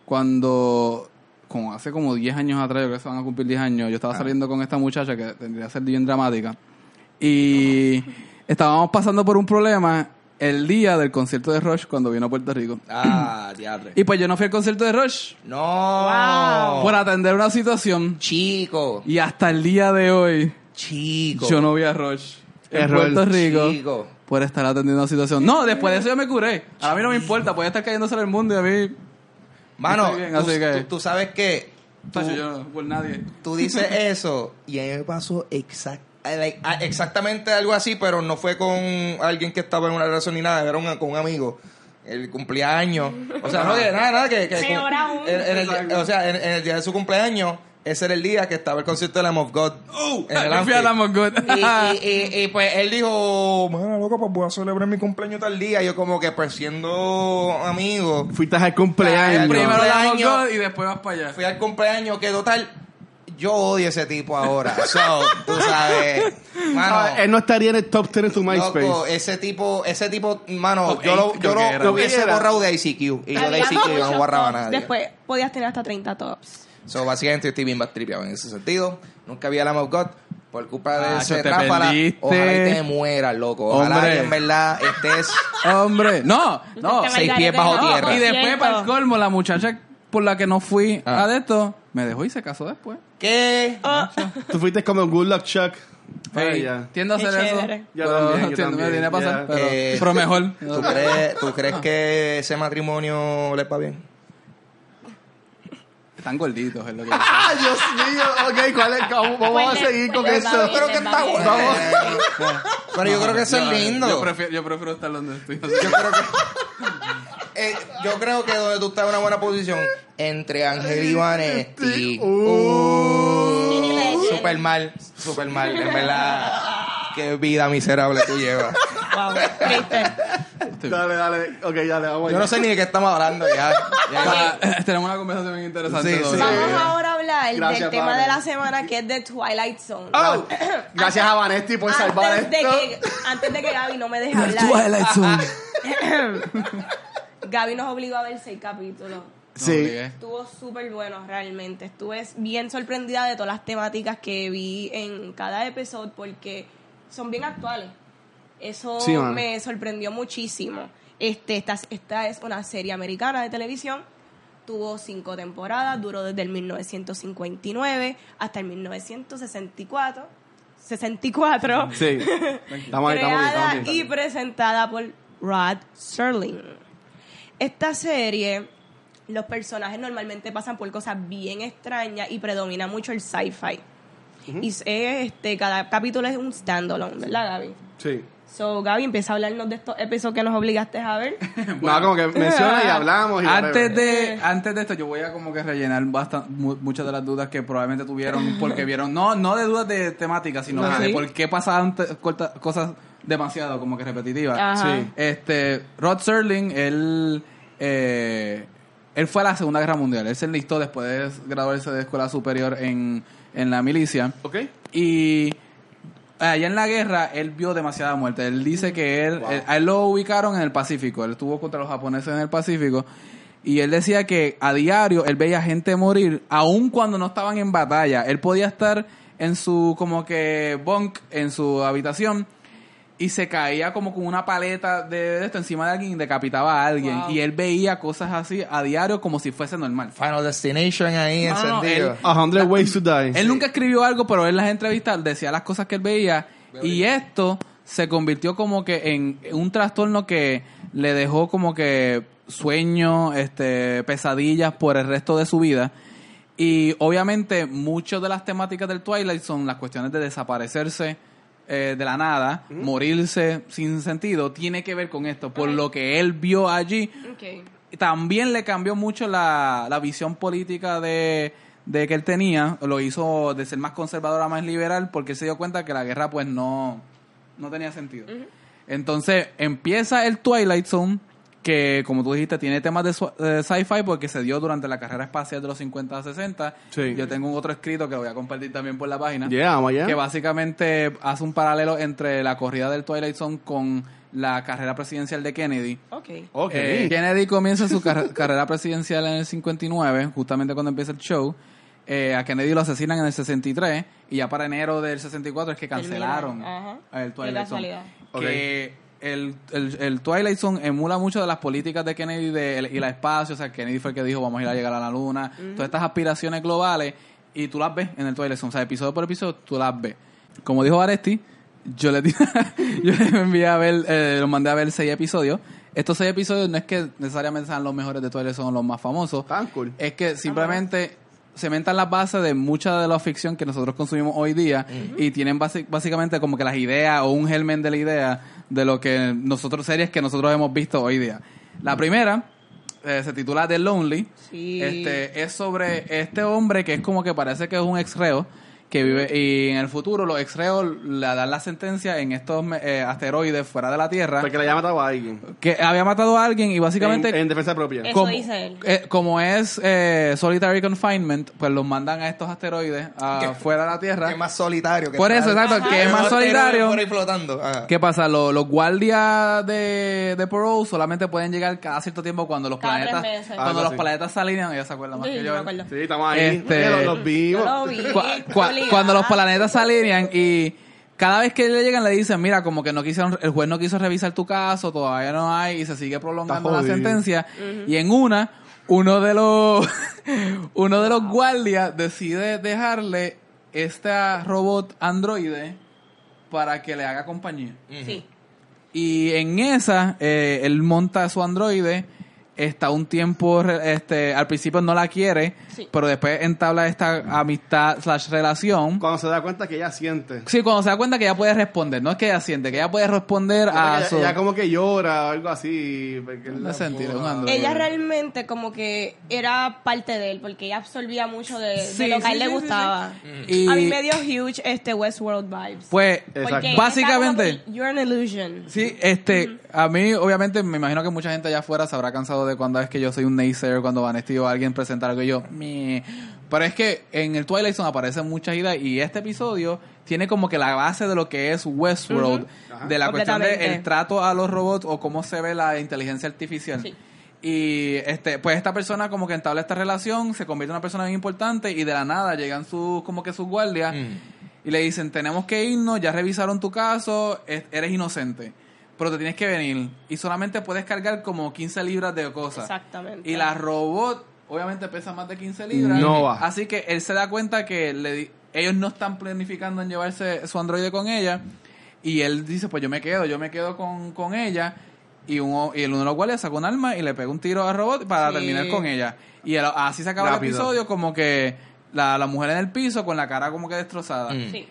cuando, como hace como 10 años atrás, yo creo que se van a cumplir 10 años, yo estaba Ah. saliendo con esta muchacha que tendría que ser bien dramática. Y estábamos pasando por un problema el día del concierto de Rush cuando vino a Puerto Rico. Ah, diadre. Y pues yo no fui al concierto de Rush No. por atender una situación. Chico. Y hasta el día de hoy, Chico. yo no vi a Rush en. Puerto Rico Chico. Por estar atendiendo una situación. No, después de eso yo me curé. A mí no me importa, puede estar cayéndose en el mundo y a mí... Mano, bien, tú, así que- tú- tú sabes que tú, Tacho, yo no, por nadie. tú dices eso y a mí me pasó exact- like, ah, exactamente algo así, pero no fue con alguien que estaba en una relación ni nada, era un- con un amigo. El cumpleaños. O sea, no, que nada, nada, que... que el- o sea, en, en el día de su cumpleaños, ese era el día que estaba el concierto de Lamb of God. en el yo fui a Amphi. Lamb of God. Y, y, y, y, pues él dijo, mano, loco, pues voy a celebrar mi cumpleaños tal día. Yo como que pues siendo amigo, Fuiste al cumpleaños. Primero Lamb of. God y después vas para allá. fui al cumpleaños que total Yo odio ese tipo ahora. So, tú sabes. Mano, Ah, él no estaría en el top 10 de tu MySpace. loco, ese tipo, ese tipo, mano, Top yo lo, eight, yo lo, lo hubiese borrado de ICQ. Y yo de ICQ yo no borraba a nadie. Después podías tener hasta 30 tops. So, básicamente yo estoy bien bastripeado en ese sentido. Nunca vi a Lamb of God por culpa de Ah, ese tráfala. Ojalá y te mueras, loco. Ojalá Hombre. y en verdad estés... Hombre, no, no. Te seis me pies bajo tierra. Y después, para el colmo, la muchacha por la que no fui Ah. a esto, me dejó y se casó después. ¿Qué? Ah, Tú fuiste como Good Luck Chuck. Hey, ya. tiendo a hacer eso. Yo pero también, yo tiendo- me también, tiene a pasar, Eh, pero mejor. ¿Tú crees, ¿Tú crees que ese matrimonio le va bien? Están gorditos, es lo que ¡Ah, Dios mío! Ok, ¿cuál es? ¿Cómo- Vamos a Pues le- seguir con va Yo creo que está bueno. Vamos. Pero yo creo que eso es lindo. Yo prefiero, yo prefiero estar donde estoy. Yo creo que. Eh, yo creo que donde tú estás en una buena posición entre Ángel y Vanetti. Uh, super mal, super mal. En verdad, qué vida miserable tú llevas. Wow. Dale, dale. Ok, dale, vamos Yo allá. no sé ni de qué estamos hablando ya. Ya- Tenemos una conversación bien interesante. Sí, sí. Vamos ahora a hablar Gracias, del tema de la semana que es de Twilight Zone. Oh, gracias a Vanetti por salvar Antes de, esto. que, antes de que Gaby no me deje hablar, Twilight Zone. Gaby nos obligó a ver seis capítulos. Sí. obligué. Estuvo súper bueno realmente. Estuve bien sorprendida de todas las temáticas que vi en cada episodio porque son bien actuales. Eso Sí, me sorprendió muchísimo. Este, esta, esta es una serie americana de televisión. Tuvo cinco temporadas, duró desde el 1959 hasta el 1964. 64. Sí. Estamos ahí, creada estamos ahí. y presentada por Rod Serling. Esta serie, los personajes normalmente pasan por cosas bien extrañas y predomina mucho el sci-fi. Y es, este, cada capítulo es un standalone, ¿verdad, Gaby? Sí. So, Gaby, empieza a hablarnos de estos episodios que nos obligaste a ver. No, como que menciona y hablamos. Y Antes de, antes de esto, yo voy a como que rellenar bastan- mu- muchas de las dudas que probablemente tuvieron porque vieron, no, no de dudas de temática, sino de por qué pasaban cosas demasiado como que repetitivas. Sí. Este, Rod Serling, él, eh, él fue a la Segunda Guerra Mundial. Él se enlistó después de graduarse de escuela superior en, en la milicia. Ok. Y allá en la guerra él vio demasiada muerte. Él dice que él, él- a él lo ubicaron en el Pacífico. Él estuvo contra los japoneses en el Pacífico. Y él decía que a diario él veía gente morir, aun cuando no estaban en batalla. Él podía estar en su como que bunk, en su habitación, y se caía como con una paleta de esto encima de alguien y decapitaba a alguien. Wow. Y él veía cosas así a diario como si fuese normal. Final Destination ahí encendido. él- A hundred ways to die. Él nunca escribió algo, pero él en las entrevistas decía las cosas que él veía. Y esto se convirtió como que en un trastorno que le dejó como que sueños, este, pesadillas por el resto de su vida. Y obviamente muchas de las temáticas del Twilight son las cuestiones de desaparecerse eh, de la nada, morirse sin sentido, tiene que ver con esto, por lo que él vio allí Okay. también le cambió mucho la, la visión política de, de que él tenía, lo hizo de ser más conservador a más liberal, porque se dio cuenta que la guerra pues no, no tenía sentido. Entonces empieza el Twilight Zone, que como tú dijiste tiene temas de, sci-fi porque se dio durante la carrera espacial de los 50 a 60. Sí. Yo tengo un otro escrito que lo voy a compartir también por la página Yeah, allá. que básicamente hace un paralelo entre la corrida del Twilight Zone con la carrera presidencial de Kennedy. Ok. Ok. Eh, Kennedy comienza su car- carrera presidencial en el 59, justamente cuando empieza el show. Eh, a Kennedy lo asesinan en el 63 y ya para enero del 64 es que cancelaron el Twilight Zone. Que el, el, el Twilight Zone emula mucho de las políticas de Kennedy de, el- y la espacio. O sea, Kennedy fue el que dijo vamos a ir a llegar a la luna. Todas estas aspiraciones globales y tú las ves en el Twilight Zone. O sea, episodio por episodio tú las ves. Como dijo Aresti, yo le, yo le envié a ver, eh, los mandé a ver seis episodios. Estos seis episodios no es que necesariamente sean los mejores de Twilight Zone, los más famosos. Tan cool. Es que simplemente cementan las bases de mucha de la ficción que nosotros consumimos hoy día y tienen básicamente como que las ideas o un germen de la idea de lo que nosotros, series que nosotros hemos visto hoy día. La primera eh, se titula The Lonely. Sí. Este, es sobre este hombre que es como que parece que es un ex reo que vive y en el futuro los exreos le dan la sentencia en estos eh, asteroides fuera de la Tierra Porque le haya matado a alguien. que había matado a alguien y básicamente En, en defensa propia. Eso como, dice él. eh, como es eh, solitary confinement, pues los mandan a estos asteroides fuera de la Tierra. Que es más solitario. Que Por eso, exacto, que es más solitario. por ahí flotando. Ajá. ¿Qué pasa? Los, los guardias de, de Parole solamente pueden llegar cada cierto tiempo cuando los Cada planetas meses. cuando los planetas se alinean, ella se acuerda más Sí, que yo yo. me acuerdo. Sí, estamos ahí. Este- los, los vimos. Yo lo vi. Cuando los planetas se alinean y cada vez que le llegan le dicen, mira, como que no quisieron, el juez no quiso revisar tu caso, todavía no hay y se sigue prolongando la sentencia. Y en una uno de los uno de los guardias decide dejarle este robot androide para que le haga compañía. Sí. Y en esa, eh, él monta su androide, está un tiempo, este, al principio no la quiere, Sí. pero después entabla esta amistad slash relación. Cuando se da cuenta que ella siente. Sí, cuando se da cuenta que ella puede responder, no es que ella siente, que ella puede responder a ella, su... ella como que llora o algo así. No sentido, un. Ella realmente como que era parte de él porque ella absorbía mucho de, de Sí, lo que a él sí, le sí, sí, gustaba. Y A mí me dio huge este Westworld vibes. pues, Básicamente- You're an illusion. sí, este, a mí obviamente me imagino que mucha gente allá afuera se habrá cansado de cuando es que yo soy un naysayer, cuando Vanesti o alguien presenta algo y yo, "Meh". Pero es que en el Twilight Zone aparecen muchas ideas y este episodio tiene como que la base de lo que es Westworld, de la cuestión del trato a los robots o cómo se ve la inteligencia artificial. Sí. Y este, pues esta persona como que entabla esta relación, se convierte en una persona bien importante y de la nada llegan sus, como que sus guardias y le dicen, tenemos que irnos, ya revisaron tu caso, es- eres inocente, pero te tienes que venir y solamente puedes cargar como 15 libras de cosas. Exactamente. Y la robot obviamente pesa más de 15 libras. No va. Así que él se da cuenta que le di- ellos no están planificando en llevarse su androide con ella. Y él dice, pues yo me quedo, yo me quedo con, con ella. Y, uno, y el uno de los guardias saca un arma y le pega un tiro al robot para Sí. terminar con ella. Y el- así se acaba Rápido. el episodio como que la, la mujer en el piso con la cara como que destrozada. Mm. Sí.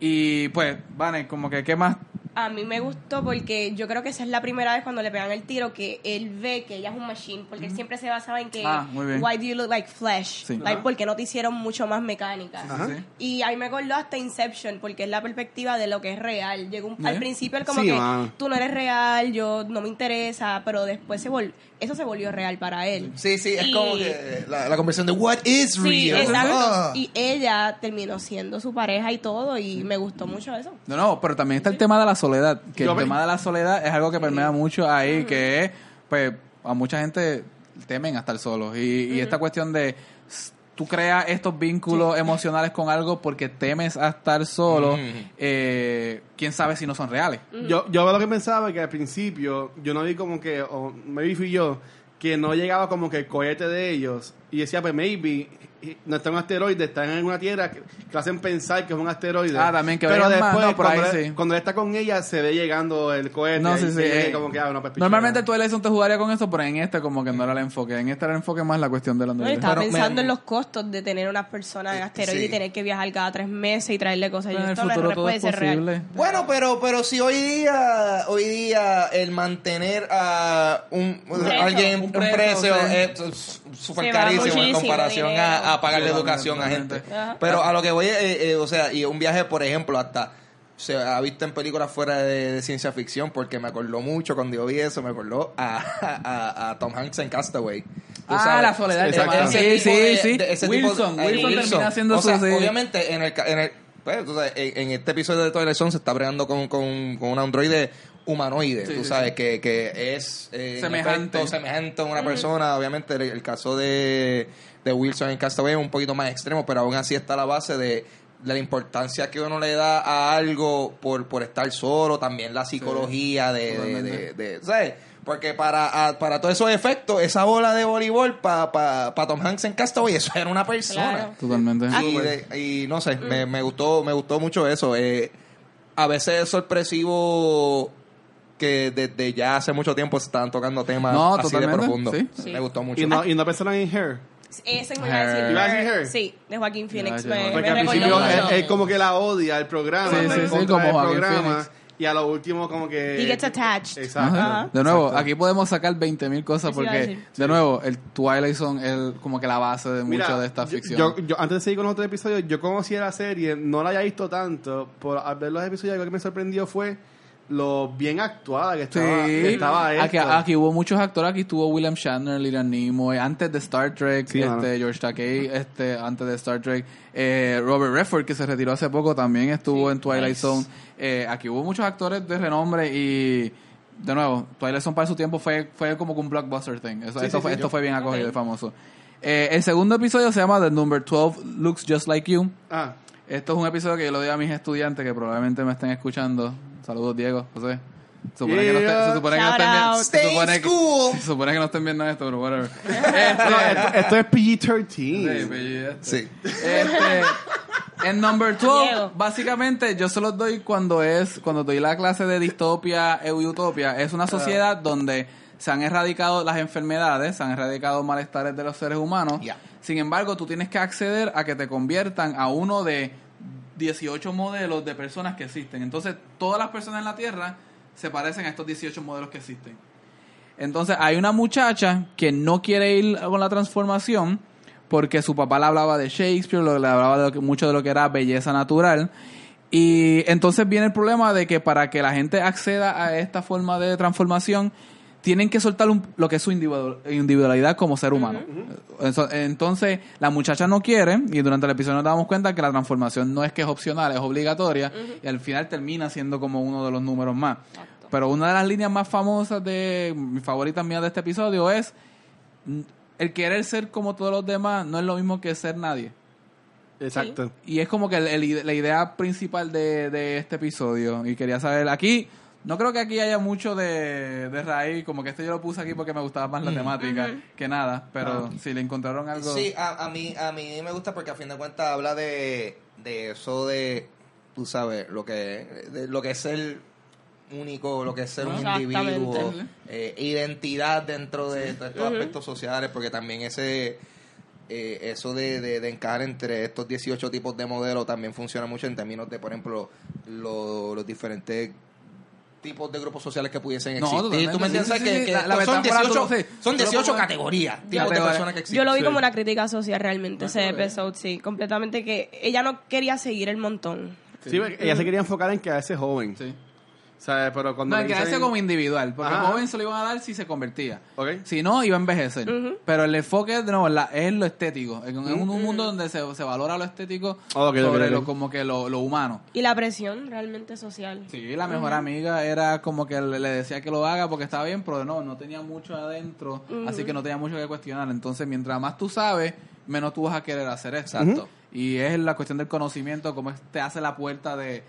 Y pues, Vane, como que, ¿qué más? A mí me gustó porque yo creo que esa es la primera vez cuando le pegan el tiro que él ve que ella es un machine, porque él siempre se basaba en que Ah, why do you look like flesh? Sí. Like, porque no te hicieron mucho más mecánica. Sí. Y a mí me acordó hasta Inception, porque es la perspectiva de lo que es real. Llegó un- al principio él como Sí, que mano. tú no eres real, yo no me interesa, pero después se vol eso se volvió real para él. Sí, sí, es Y- como que la, la conversión de what is Sí, real. exacto. Ah. Y ella terminó siendo su pareja y todo, y me gustó mucho eso. No, no, pero también está el tema de la soledad. Que Yo el me- tema de la soledad es algo que permea mucho ahí, que es, pues, a mucha gente temen a estar solos. Y, y esta cuestión de s- tú creas estos vínculos emocionales con algo porque temes a estar solo, eh, quién sabe si no son reales. Yo, yo lo que pensaba que al principio yo no vi como que, o maybe fui yo, que no llegaba como que el cohete de ellos. Y decía, pues maybe no está un asteroide, están en una tierra que, que hacen pensar que es un asteroide. Ah, también, que Pero más, después, no, por ahí cuando, él, sí. cuando él está con ella, se ve llegando el cohete. No, ahí sí, sí, eh, como que, ah, una pues, Normalmente el pichera. Twilight Zone te jugaría con eso, pero en este como que no era el enfoque. En este era el enfoque más la cuestión de la No, androide. estaba Pero me- pensando en los costos de tener unas personas en asteroide sí. y tener que viajar cada tres meses y traerle cosas. Pero Y en el esto futuro todo puede es ser real. Bueno, pero pero si hoy día hoy día el mantener a un, preso. alguien Un un preso, precio sí. es súper carísimo en comparación dinero. A, a pagarle educación a gente. Pero a lo que voy, eh, eh, o sea, y un viaje, por ejemplo, hasta se ha visto en películas fuera de, de ciencia ficción porque me acordó mucho cuando yo vi eso, me acordó a, a, a Tom Hanks en Castaway. Ah, sabes, la soledad, ese Sí, tipo sí, de- sí. de- ese Wilson, tipo de- Wilson termina siendo o sea, su- sí. obviamente en el, ca- en el pues, tú sabes, en, en este episodio de Twilight Zone se está bregando con, con, con un androide humanoide, Sí, tú sí, sabes, que, que es eh, Semejante. efecto, semejante a una persona. Obviamente el, el caso de, de Wilson en Castaway es un poquito más extremo, pero aún así está la base de, de la importancia que uno le da a algo por, por estar solo, también la psicología de, de, de- de- ¿sabes? Porque para, a- para todos esos efectos, esa bola de voleibol para pa, pa Tom Hanks en Castaway, eso era una persona. Claro. Totalmente. Y, de- y no sé, me, me gustó me gustó mucho eso. Eh, a veces es sorpresivo que desde ya hace mucho tiempo se estaban tocando temas No, así de totalmente, profundos. sí. Sí. Me gustó mucho. Y no, y no pensaron en Her. Eso me iba a decir. Her. ¿Iba a decir Her? Sí, de Joaquín Phoenix. Ya, me, ya. me Porque al principio él, él como que la odia el programa, Sí, sí, sí, como Joaquín programa. Phoenix. y a lo último como que... He gets attached. Exacto. Ajá. De nuevo, Exacto. aquí podemos sacar 20.000 cosas porque, de nuevo, el Twilight Zone es como que la base de Mira, mucho de esta ficción. Yo, yo- antes de seguir con los otros episodios, yo conocía la serie, no la había visto tanto, por al ver los episodios algo que me sorprendió fue lo bien actuada que estaba, Sí, que estaba aquí, esto. aquí hubo muchos actores, aquí estuvo William Shatner, Liran Nimoy, antes de Star Trek, Sí, este. George Takei, este, antes de Star Trek, eh, Robert Redford, que se retiró hace poco, también estuvo Sí, en Twilight nice. Zone. Eh, aquí hubo muchos actores de renombre y, de nuevo, Twilight Zone para su tiempo fue, fue como que un blockbuster thing. Eso- Sí, esto, sí, fue, sí. esto fue bien acogido y famoso. Eh, el segundo episodio se llama The Number 12 Looks Just Like You. Ah, Esto es un episodio que yo lo doy a mis estudiantes que probablemente me estén escuchando. Saludos, Diego, José. Se supone, que no, Yeah. estén- se supone que no estén viendo- out. se Stay supone in que- school. se supone que no estén viendo esto, pero whatever. Este, esto, esto es PG-13. sí, pues, este. Sí. Este, en number 12, Diego. básicamente yo se los doy cuando es cuando doy la clase de distopia e utopia. Es una sociedad donde se han erradicado las enfermedades, se han erradicado malestares de los seres humanos. Ya. Sin embargo, tú tienes que acceder a que te conviertan a uno de 18 modelos de personas que existen. Entonces, todas las personas en la Tierra se parecen a estos 18 modelos que existen. Entonces, hay una muchacha que no quiere ir con la transformación porque su papá le hablaba de Shakespeare, le hablaba de mucho de lo que era belleza natural. Y entonces viene el problema de que para que la gente acceda a esta forma de transformación, tienen que soltar un- lo que es su individu- individualidad como ser humano. Entonces, la muchacha no quiere, y durante el episodio nos damos cuenta que la transformación no es que es opcional, es obligatoria, y al final termina siendo como uno de los números más. Pero una de las líneas más famosas de mi favorita mía de este episodio es mm, el querer ser como todos los demás no es lo mismo que ser nadie. Exacto. Y es como que el- el- la idea principal de, de este episodio. Y quería saber, aquí, no creo que aquí haya mucho de, de raíz, como que este yo lo puse aquí porque me gustaba más la temática que nada, pero si le encontraron algo... Sí, a, a mí a mí me gusta porque a fin de cuentas habla de, de eso de, tú sabes, lo que, de lo que es ser único, lo que es ser un individuo, eh, identidad dentro de, de estos aspectos sociales, porque también ese... eh, eso de, de, de encajar entre estos 18 tipos de modelos también funciona mucho en términos de, por ejemplo, lo- los diferentes tipos de grupos sociales que pudiesen No, existir. totalmente. ¿Tú me entiendes? Sí, sí, que, sí, que la- la son metáfora, 18, tú- sí. son Tú lo 18 pones- categorías, tipos de Categoría. personas que existen. Yo lo vi Sí. como una crítica social realmente, ese episodio, sí, completamente que ella no quería seguir el montón. Sí, ella se quería enfocar en quedarse joven. Sí. ¿Sabes? Pero cuando No, le quedarse como individual, porque Ajá. joven se lo iban a dar si se convertía. Si no, iba a envejecer. Pero el enfoque, de nuevo, la- es lo estético. En, en un mundo donde se, se valora lo estético sobre lo como que lo, lo humano. Y la presión realmente social. Sí, la mejor amiga era como que le, le decía que lo haga porque estaba bien, pero no, no tenía mucho adentro, así que no tenía mucho que cuestionar. Entonces, mientras más tú sabes, menos tú vas a querer hacer eso. Exacto. Y es la cuestión del conocimiento, como te hace la puerta de...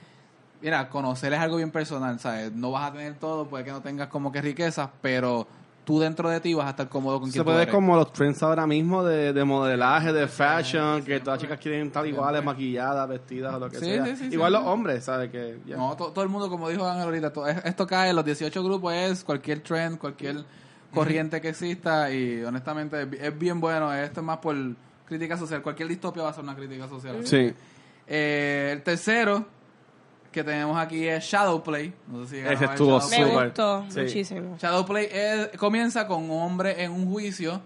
Mira, conocer es algo bien personal, ¿sabes? No vas a tener todo, puede que no tengas como que riquezas, pero tú dentro de ti vas a estar cómodo con Se quien tú puede eres. como los trends ahora mismo de, de modelaje, de fashion, que todas las chicas quieren estar iguales, maquilladas, vestidas o lo que Sí, sea. sí, sí, Igual los hombres, ¿sabes? Que. No, to- todo el mundo, como dijo Ángel ahorita, to- es- esto cae en los 18 grupos, es cualquier trend, cualquier corriente que exista y honestamente es bien bueno. Esto es más por crítica social. Cualquier distopia va a ser una crítica social. Sí. Eh, el tercero que tenemos aquí es Shadowplay. No sé si Ese estuvo Shadowplay. Me Súper. gustó Sí. muchísimo. Shadowplay es- comienza con un hombre en un juicio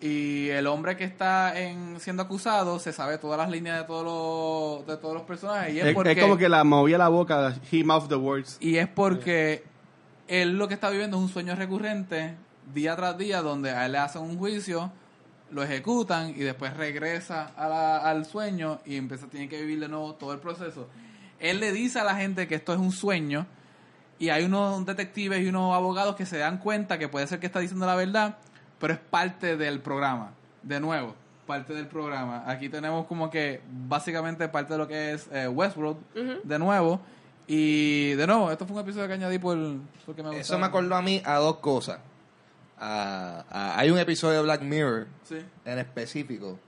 y el hombre que está en, siendo acusado se sabe todas las líneas de todos los, de todos los personajes y es, Es, porque es como que la movía la boca, he mouthed the words. y es porque él lo que está viviendo es un sueño recurrente día tras día donde a él le hacen un juicio lo ejecutan y después regresa a la- al sueño y empieza tiene que vivir de nuevo todo el proceso él le dice a la gente que esto es un sueño y hay unos detectives y unos abogados que se dan cuenta que puede ser que está diciendo la verdad pero es parte del programa. De nuevo parte del programa. Aquí tenemos como que básicamente parte de lo que es eh, Westworld de nuevo. Y de nuevo esto fue un episodio que añadí por porque me Eso me acordó a mí a dos cosas. A- a- hay un episodio de Black Mirror sí. en específico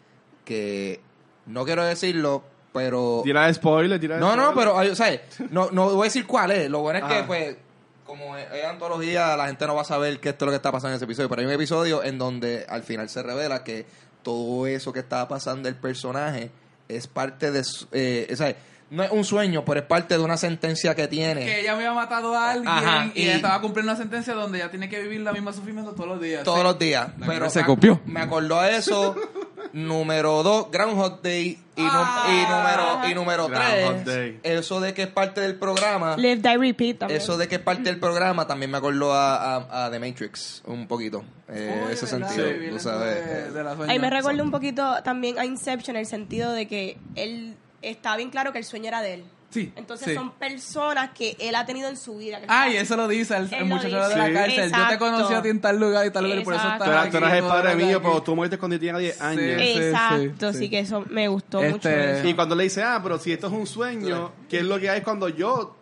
que no quiero decirlo, pero... Tira de spoiler, tira de No, no, pero, hay- ¿sabes? No, no voy a decir cuál es. Lo bueno es que, Ajá. pues, como es antología, la gente no va a saber qué esto es lo que está pasando en ese episodio. Pero hay un episodio en donde al final se revela que todo eso que estaba pasando el personaje es parte de su- eh, ¿sabes? No es un sueño, pero es parte de una sentencia que tiene. Que ella había matado a alguien Ajá, y, y- ella estaba cumpliendo una sentencia donde ella tiene que vivir la misma sufrimiento todos los días. todos Sí. los días. La Pero se copió. Me acordó a eso. número dos, Groundhog Day. Y, Ah. y número, y número Groundhog tres, Day. eso de que es parte del programa. Live, Die, Repeat también. Eso de que es parte del programa también me acordó a, a- a The Matrix un poquito. Eh, ese ¿verdad? sentido, tú sabes. de- de la sueña. Ahí me recuerda un poquito también a Inception en el sentido de que él estaba bien claro que el sueño era de él. Sí, Entonces sí. son personas que él ha tenido en su vida. que y está- eso lo dice el, el muchacho dice. de la Sí. cárcel. Yo te conocí a ti en tal lugar y tal lugar y por eso Exacto. estás Tú eras, aquí, tú eras el padre mío, aquí. pero tú moriste cuando tenía 10 años. Sí. Exacto, sí, sí, sí. que eso me gustó Este- mucho. eso. Y cuando le dice, ah, pero si esto es un sueño, ¿qué es lo que hay cuando yo,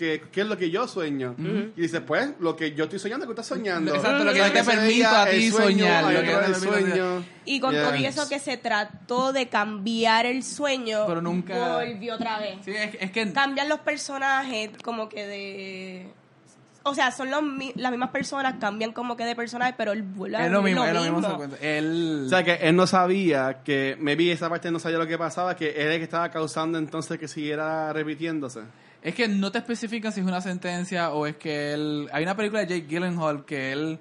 qué, qué es lo que yo sueño? Y dice, pues, lo que yo estoy soñando, que tú estás soñando. Exacto, lo que yo te permito a ti soñar, lo que el sueño. Y con Yes. todo y eso que se trató de cambiar el sueño, Pero nunca- volvió otra vez. Sí, es, es que... Cambian los personajes como que de... O sea, son los, las mismas personas, cambian como que de personajes, pero él vuelve a Es lo mismo, es lo mismo. Él... O sea, que él no sabía que, me vi esa parte, no sabía lo que pasaba, que él es el que estaba causando entonces que siguiera repitiéndose. Es que no te especifican si es una sentencia o es que él... Hay una película de Jake Gyllenhaal que él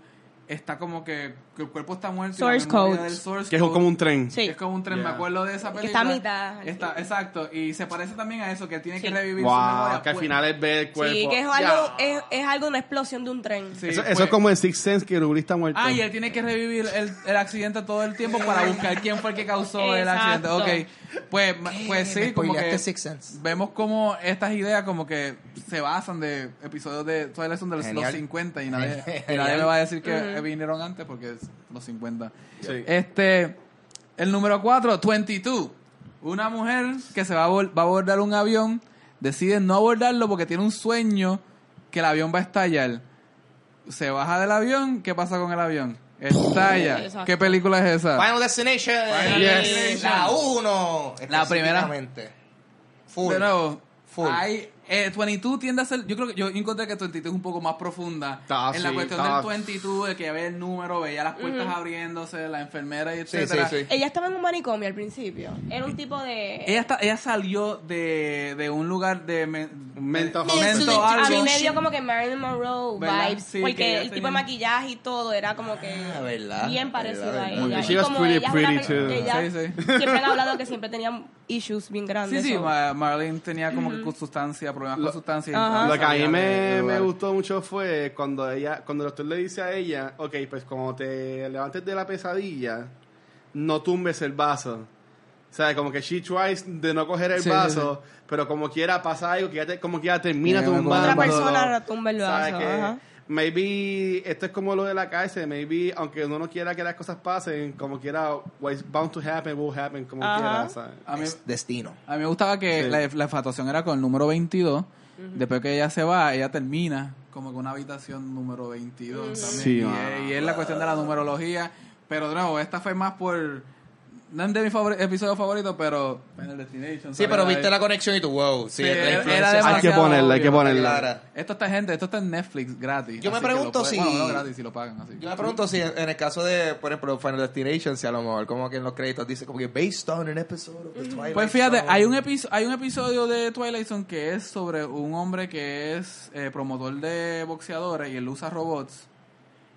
está como que, que el cuerpo está muerto. y la Source code. del source Que es code- como un tren. Sí. Es como un tren, Yeah. me acuerdo de esa Que película. está a mitad. Está, exacto, y se parece también a eso, que tiene que Sí. revivir su memoria. Wow, que al pues. final él ve el cuerpo. Sí, que es algo, es, es algo una explosión de un tren. Sí, eso, pues. eso es como en Six Sense, que Rubí está muerto. Ah, y él tiene que revivir el, el accidente todo el tiempo para buscar quién fue el que causó el accidente. Ok, pues, pues sí, como que Sixth Sense. vemos como estas ideas como que se basan de episodios de Twilight Zone de los, Genial. los 50 y nadie, y nadie me va a decir que vinieron antes porque es los 50. Sí. Este, el número 4, 22. Una mujer que se va a, vol- va a abordar un avión, decide no abordarlo porque tiene un sueño que el avión va a estallar. Se baja del avión, ¿qué pasa con el avión? Estalla. Exacto. ¿Qué película es esa? Final Destination. Final Yes. Destination. La 1. La primera. Full. De nuevo, Full. hay, eh, 22 tiende a ser, yo creo que yo encontré que 22 es un poco más profunda Ah, en la sí, cuestión ah. del 22, de que ve el número, veía las puertas abriéndose, la enfermera y Sí, etcétera. sí, sí. Ella estaba en un manicomio al principio. Era un tipo de... Ella, está, ella salió de, de un lugar de men- Mental a mí me dio como que Marilyn Monroe ¿Verdad? vibes. Sí, que porque el tipo de maquillaje y todo era como que Ah, ¿verdad? bien parecido ¿Verdad? a ella. She was como pretty ella pretty, ella- Sí, sí. Siempre han hablado que siempre tenían issues bien Sí, grandes. sí, Ma- Marlene tenía como que con sustancia, problemas con sustancia. y Ajá. entonces Lo que a mí me, me gustó mucho fue cuando ella, cuando el doctor le dice a ella, ok, pues como te levantes de la pesadilla, no tumbes el vaso. O sea, como que she tries de no coger el Sí, sí, vaso, pero como quiera pasa algo, que ya te- como quiera termina Sí, me tumbando. Otra persona tumba el ¿Sabes vaso. Que. Maybe esto es como lo de la cárcel, maybe aunque uno no quiera que las cosas pasen, como quiera, what's bound to happen will happen, como Ajá. quiera, ¿sabes? A mí, Es destino. a mí me gustaba que Sí. la, la infatuación era con el número 22. Después que ella se va, ella termina como con una habitación número 22 también. Sí, y, es- y es la cuestión de la numerología. Pero de nuevo, esta fue más por... No es de mi favori- episodio favorito, pero... Final Destination. Sí, pero viste la conexión y tú, wow. Sí, Sí, la era- influencia era está- demasiado Hay que ponerla, hay que ponerla. Esto está gente, esto está en Netflix gratis. Yo me pregunto si- Bueno, no gratis, si lo pagan. Así. Yo me pregunto si en el caso de, por ejemplo, Final Destination, si a lo mejor como que en los créditos dice como que based on an episode of the Twilight Pues fíjate, Zone". hay un, hay un episodio de Twilight Zone que es sobre un hombre que es eh, promotor de boxeadores y él usa robots.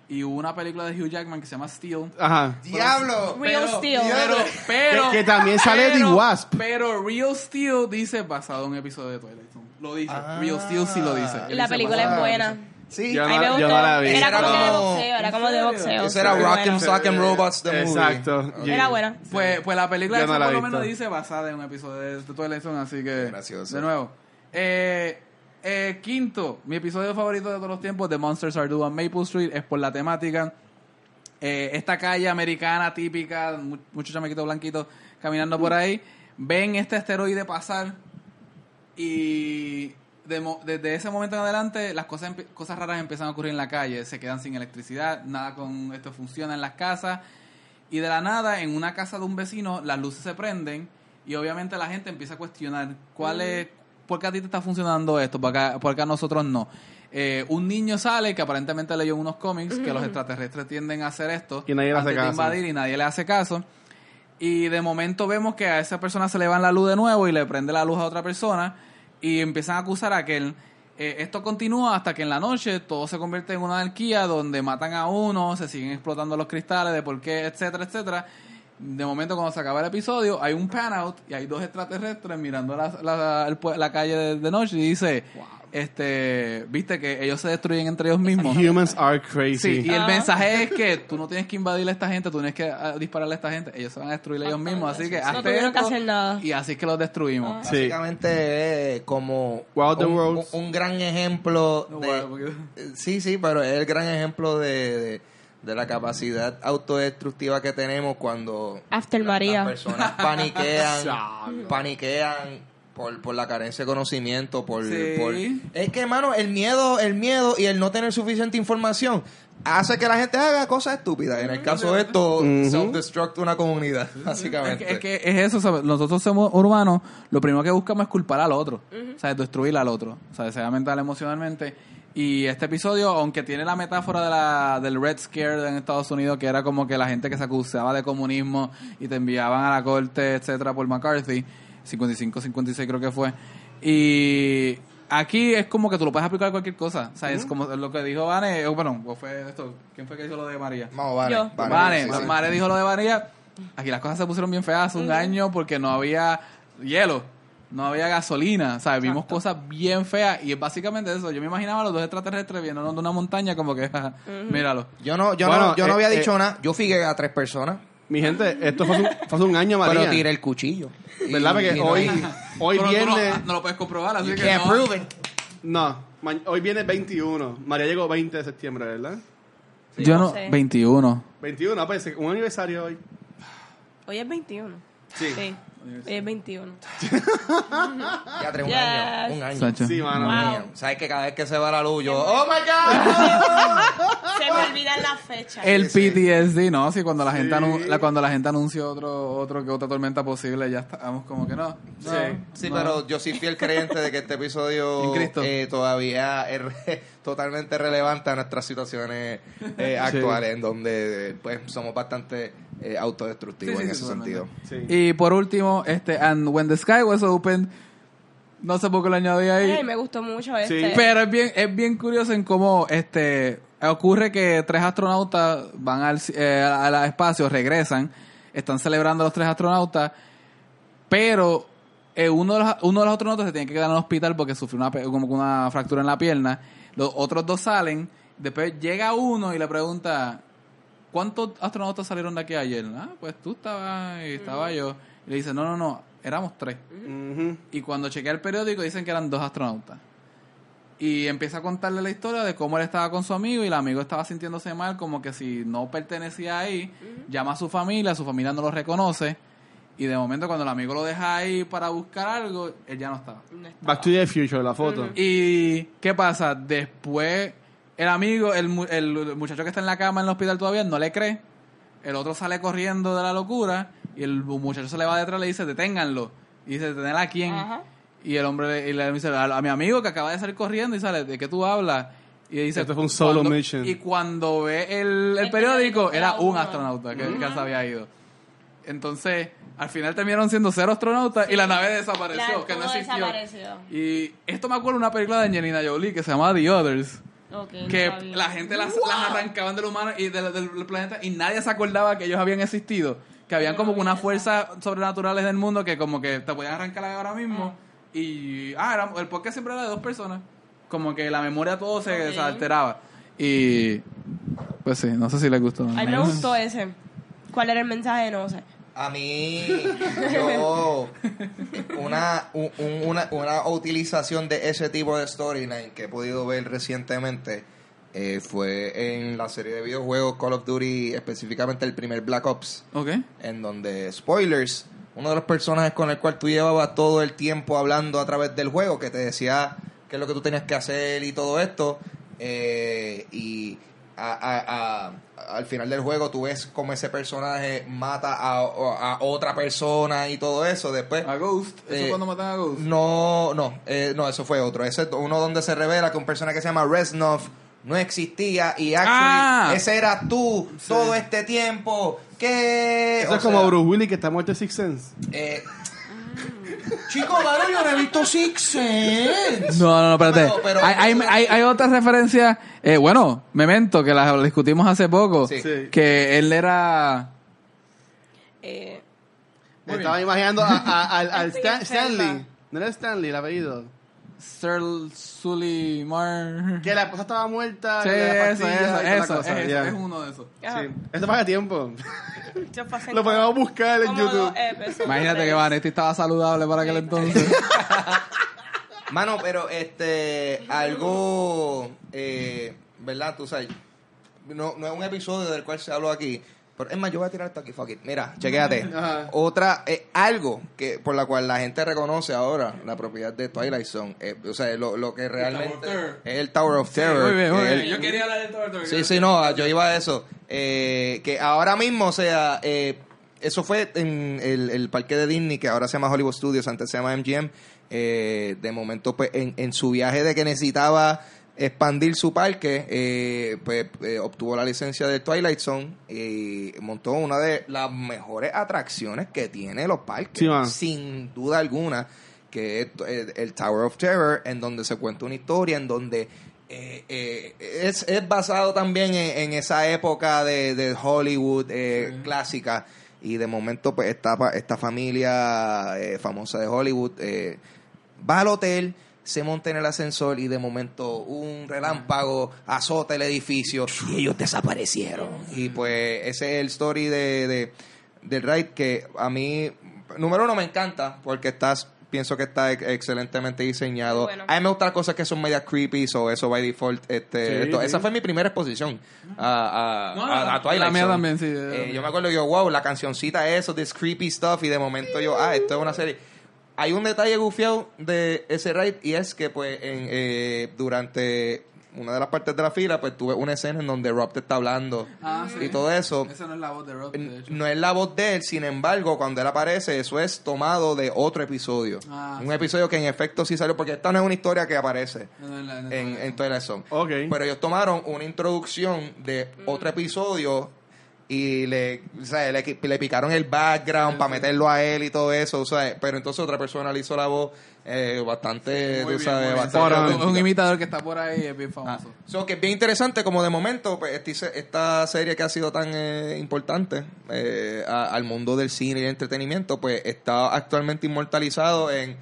Y hubo una película de Hugh Jackman que se llama Steel. Ajá. ¡Diablo! Real Steel. Pero, pero, Que- que también sale The pero- Wasp. Pero Real Steel dice basado en un episodio de Twilight Zone. Lo dice. Ah. Real Steel sí lo dice. Y la película es buena. Sí. Yo A mí no- me yo no la vi. Era como de boxeo, era ¿En como de boxeo. Eso era Rock and Sock and Robots, the movie. Exacto. Era buena. Pues, pues la película Yo esa no la por lo menos dice basada en un episodio de, de Twilight Zone, así que... Gracioso. De nuevo. Eh, eh, quinto, mi episodio favorito de todos los tiempos de Monsters Are Due on Maple Street es por la temática. Eh, esta calle americana típica, mu- muchos chamaquitos blanquitos caminando por ahí, ven este asteroide pasar y de desde ese momento en adelante las cosas, cosas raras empiezan a ocurrir en la calle. Se quedan sin electricidad, nada con esto funciona en las casas. Y de la nada, en una casa de un vecino, las luces se prenden y obviamente la gente empieza a cuestionar cuál es, por qué a ti te está funcionando esto, por qué, por qué a nosotros no. Eh, un niño sale que aparentemente leyó en unos cómics que los extraterrestres tienden a hacer esto Y nadie le hace caso. invadir y nadie le hace caso. Y de momento vemos que a esa persona se le va la luz de nuevo y le prende la luz a otra persona y empiezan a acusar a aquel. Eh, esto continúa hasta que en la noche todo se convierte en una anarquía donde matan a uno, se siguen explotando los cristales, de por qué, etcétera, etcétera. De momento, cuando se acaba el episodio, hay un pan out y hay dos extraterrestres mirando la, la, calle de, de noche y dice, este, viste que ellos se destruyen entre ellos mismos. Humans are crazy. Sí, y el Ah. mensaje es que tú no tienes que invadirle a esta gente, tú tienes que ah, dispararle a esta gente, ellos se van a destruir ellos mismos, así que No hazte tuvieron que hacer nada. y así es que los destruimos. Sí. Básicamente es como Wow, the un, worlds. un- gran ejemplo No, de... wow, porque- Sí, sí, pero es el gran ejemplo de, de, de la capacidad autodestructiva que tenemos cuando After la- María. las personas paniquean, paniquean por, por la carencia de conocimiento, por, Sí. por... Es que, hermano, el miedo, el miedo y el no tener suficiente información hace que la gente haga cosas estúpidas. En el caso de esto, Ujú. self-destruct una comunidad, Es básicamente. que, es que es eso, ¿sabes? Nosotros somos urbanos, lo primero que buscamos es culpar al otro, o sea, destruir al otro, o sea, sea mental, emocionalmente. Y este episodio, aunque tiene la metáfora de la, del Red Scare en Estados Unidos, que era como que la gente que se acusaba de comunismo y te enviaban a la corte, etcétera, por McCarthy, 55, 56 creo que fue. Y aquí es como que tú lo puedes aplicar a cualquier cosa, o sea, es como lo que dijo Vane, o bueno, o fue esto, ¿quién fue que dijo lo de María? Vamos, vale. Yo. sí, no, sí. Mare dijo lo de María. Aquí las cosas se pusieron bien feas hace un año porque no había hielo, no había gasolina, ¿sabes? Vimos cosas bien feas y es básicamente eso. Yo me imaginaba a los dos extraterrestres viéndonos de una montaña como que, míralo. Yo no, yo Bueno, no, yo no eh, había eh, dicho nada. Yo figué a tres personas, Mi gente, esto fue hace un, fue hace un año, María. pero tiré el cuchillo. ¿Verdad? Porque y no- hoy, hoy Pero no, viernes... no lo puedes comprobar, así You que can't no. prove it. No, ma- hoy viene 21. María llegó 20 de septiembre, ¿verdad? Yo No no, sé. 21. 21, pues un aniversario hoy. Hoy es 21. Sí. Sí. Es 21. Ya tres, un Yes. año. Un año. Sacho. Sí, mano. Wow. Mío. ¿Sabes que cada vez que se va la luz yo, oh my god? Se me olvidan las fechas. El Sí, sí. PTSD, ¿no? Sí, cuando la gente Sí. anu- la, cuando la gente anuncia otro otro que otra tormenta posible, ya estamos como que no. no, Sí, no. pero yo soy fiel creyente de que este episodio Cristo. eh, todavía es re- totalmente relevante a nuestras situaciones eh, actuales, en donde eh, pues somos bastante eh, Sí, sí, en sí, ese sentido. Sí. Y por último, este, and when the sky was open, no sé por qué lo añadí ahí. Ay, me gustó mucho este. Sí. Pero es bien, es bien curioso en cómo este ocurre que tres astronautas van al, eh, al espacio, regresan, están celebrando a los tres astronautas, pero eh, uno, de los, uno de los astronautas se tiene que quedar en el hospital porque sufrió una, como que una fractura en la pierna. Los otros dos salen, después llega uno y le pregunta, ¿cuántos astronautas salieron de aquí ayer? Ah, pues tú estabas y estaba yo. Y le dice, no, no, no, éramos tres. Y cuando chequea el periódico dicen que eran dos astronautas. Y empieza a contarle la historia de cómo él estaba con su amigo y el amigo estaba sintiéndose mal, como que si no pertenecía ahí, llama a su familia, su familia no lo reconoce. Y de momento cuando el amigo lo deja ahí para buscar algo, él ya no estaba. No estaba. Back to the Future, la foto. ¿Y qué pasa? Después, el amigo, el, mu- el muchacho que está en la cama en el hospital todavía, no le cree. El otro sale corriendo de la locura y el muchacho se le va detrás y le dice, deténganlo. Y dice, ¿detener a quién? Ajá. Y el hombre le, y le dice, a, a mi amigo que acaba de salir corriendo y sale, ¿de qué tú hablas? Y dice, Esto fue un solo cuando- mission. Y cuando ve el, el El periódico, periódico era era un uno. astronauta que, que se había ido. Entonces, al final terminaron siendo cero astronautas y la nave desapareció, La- que no todo existió. desapareció. Y esto me acuerdo de una película de Angelina Jolie que se llama The Others. Que no la gente las, las arrancaban del humano y del, del- del planeta y nadie se acordaba que ellos habían existido. Que habían como que unas fuerzas sobrenaturales del mundo que como que te podían arrancar ahora mismo. Y, ah, era, el podcast siempre era de dos personas. Como que la memoria todo se, Ok. se alteraba. Y, pues sí, no sé si les gustó. A mí me gustó ese. ¿Cuál era el mensaje? No sé. A mí, yo, una, un- un- una, una utilización de ese tipo de storyline que he podido ver recientemente eh, fue en la serie de videojuegos Call of Duty, específicamente el primer Black Ops, Ok. en donde, spoilers, uno de los personajes con el cual tú llevabas todo el tiempo hablando a través del juego, que te decía qué es lo que tú tenías que hacer y todo esto, eh, y a- a- a- al final del juego tú ves como ese personaje mata a, a otra persona y todo eso, después... A Ghost. ¿Eso Eh, cuando matan a Ghost? No, no, eh, no, eso fue otro. Ese es uno donde se revela que un personaje que se llama Reznov no existía y actually Ah. ese era tú todo este tiempo. Que Eso o es como sea, Bruce Willis que está muerto en Six Sense. eh, Chico, mano, yo no he visto Six Sense. No, no, no, espérate. Pero- hay, hay, hay, hay otra referencia. Eh, bueno, Memento, que la discutimos hace poco. Sí. Que él era. Eh, Me estaba imaginando a- a- al, Stan-. Stanley. No era Stanley el apellido. Sir Sully Mar. Que la esposa estaba muerta. Sí, eso, eso, eso, cosa, es, es uno de esos. Sí. Esto pasa tiempo. Lo podemos buscar en YouTube. Imagínate que Vanetti estaba saludable para aquel entonces. Mano, pero este, algo, eh, ¿verdad? Tú sabes, no, no es un episodio del cual se habló aquí. Pero es más, yo voy a tirar esto aquí, fuck it. Mira, chequéate. Ajá. Otra, eh, algo que por la cual la gente reconoce ahora la propiedad de Twilight Zone. eh, o sea, lo, lo que realmente Terror. es el Tower of Terror. muy bien, muy bien. Yo quería hablar del Tower Sí, sí, no, yo iba a eso. Eh, que ahora mismo, o sea, eh, eso fue en el, el parque de Disney, que ahora se llama Hollywood Studios, antes se llama MGM. Eh, de momento, pues, en, en su viaje de que necesitaba expandir su parque, eh, pues eh, obtuvo la licencia de Twilight Zone y montó una de las mejores atracciones que tiene los parques, Sí, sin duda alguna, que es el, el Tower of Terror, en donde se cuenta una historia, en donde eh, eh, es, es basado también en, en esa época de, de Hollywood eh, clásica y de momento pues esta, pa- esta familia eh, famosa de Hollywood eh, va al hotel se monta en el ascensor y de momento un relámpago azota el edificio y ellos desaparecieron y pues ese es el story de, de del ride que a mí número uno me encanta porque estás pienso que está ex- excelentemente diseñado Bueno. a mí me gustan las cosas que son media creepy o eso by default este Sí, esto- sí. esa fue mi primera exposición a, a, No, a- a Twilight la mía Zone. también, sí. Eh, yo me acuerdo yo wow la cancioncita eso this creepy stuff y de momento yo ah esto es una serie hay un detalle gufiado de ese ride y es que pues en, eh, durante una de las partes de la fila pues tuve una escena en donde Rob te está hablando Ah, sí. y todo eso Esa no es la voz de Rob, de hecho. no es la voz de él, sin embargo, cuando él aparece, eso es tomado de otro episodio. Ah, un sí. episodio que en efecto sí salió, porque esta no es una historia que aparece No, en en en, Twilight Zone. Pero ellos tomaron una introducción de otro episodio y le, o sea, le, le picaron el background para meterlo a él y todo eso, o sea, pero entonces otra persona le hizo la voz eh, bastante, Muy tú bien, sabes, bien. Un- imitador que está por ahí es bien Ah, famoso. so que es bien interesante como de momento pues esta, esta serie que ha sido tan eh, importante eh, a- al mundo del cine y el entretenimiento pues está actualmente inmortalizado en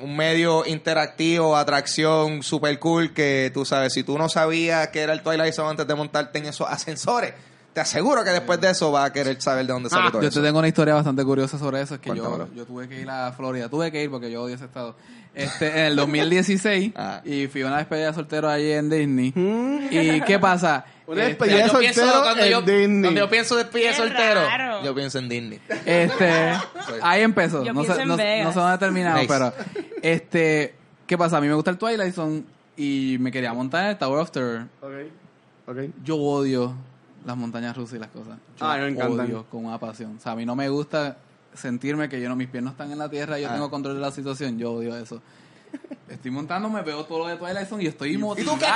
un medio interactivo, atracción super cool que tú sabes, si tú no sabías que era el Twilight Zone antes de montarte en esos ascensores, te aseguro que después de eso vas a querer saber de dónde salió todo Yo eso. te tengo una historia bastante curiosa sobre eso. Es que yo, yo tuve que ir a Florida. Tuve que ir porque yo odio ese estado. Este, en el 2016. Ah. Y fui a una despedida de soltero allí en Disney. ¿Y qué pasa? Una Este, despedida de Yo pienso, soltero cuando, en yo, Disney. cuando yo pienso de despedida soltero, raro. yo pienso en Disney. Este, ahí empezó. Yo no, sé, no, Vegas. no sé dónde ha terminado, Nice. pero este, ¿qué pasa? A mí me gusta el Twilight Zone y me quería montar en el Tower of Terror. Ok. Ok. Yo odio las montañas rusas y las cosas. Yo Ah, me encantan. odio con una pasión. O sea, a mí no me gusta sentirme que yo no, mis pies no están en la tierra y yo Ah. tengo control de la situación. Yo odio eso. Estoy montándome, veo todo lo de Twilight Zone y estoy motivado. qué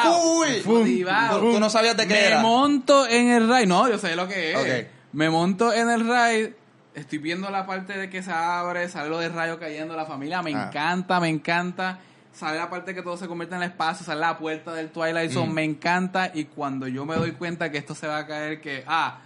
cool! Motivado. Tú, tú no sabías de qué me era. monto en el ride. No, yo sé lo que es. Me monto en el ride. Estoy viendo la parte de que se abre, sale lo de rayo cayendo, la familia. Me Ah. encanta, me encanta. Sale la parte que todo se convierte en el espacio, sale la puerta del Twilight Zone. Mm. Me encanta. Y cuando yo me doy cuenta que esto se va a caer, que, ah,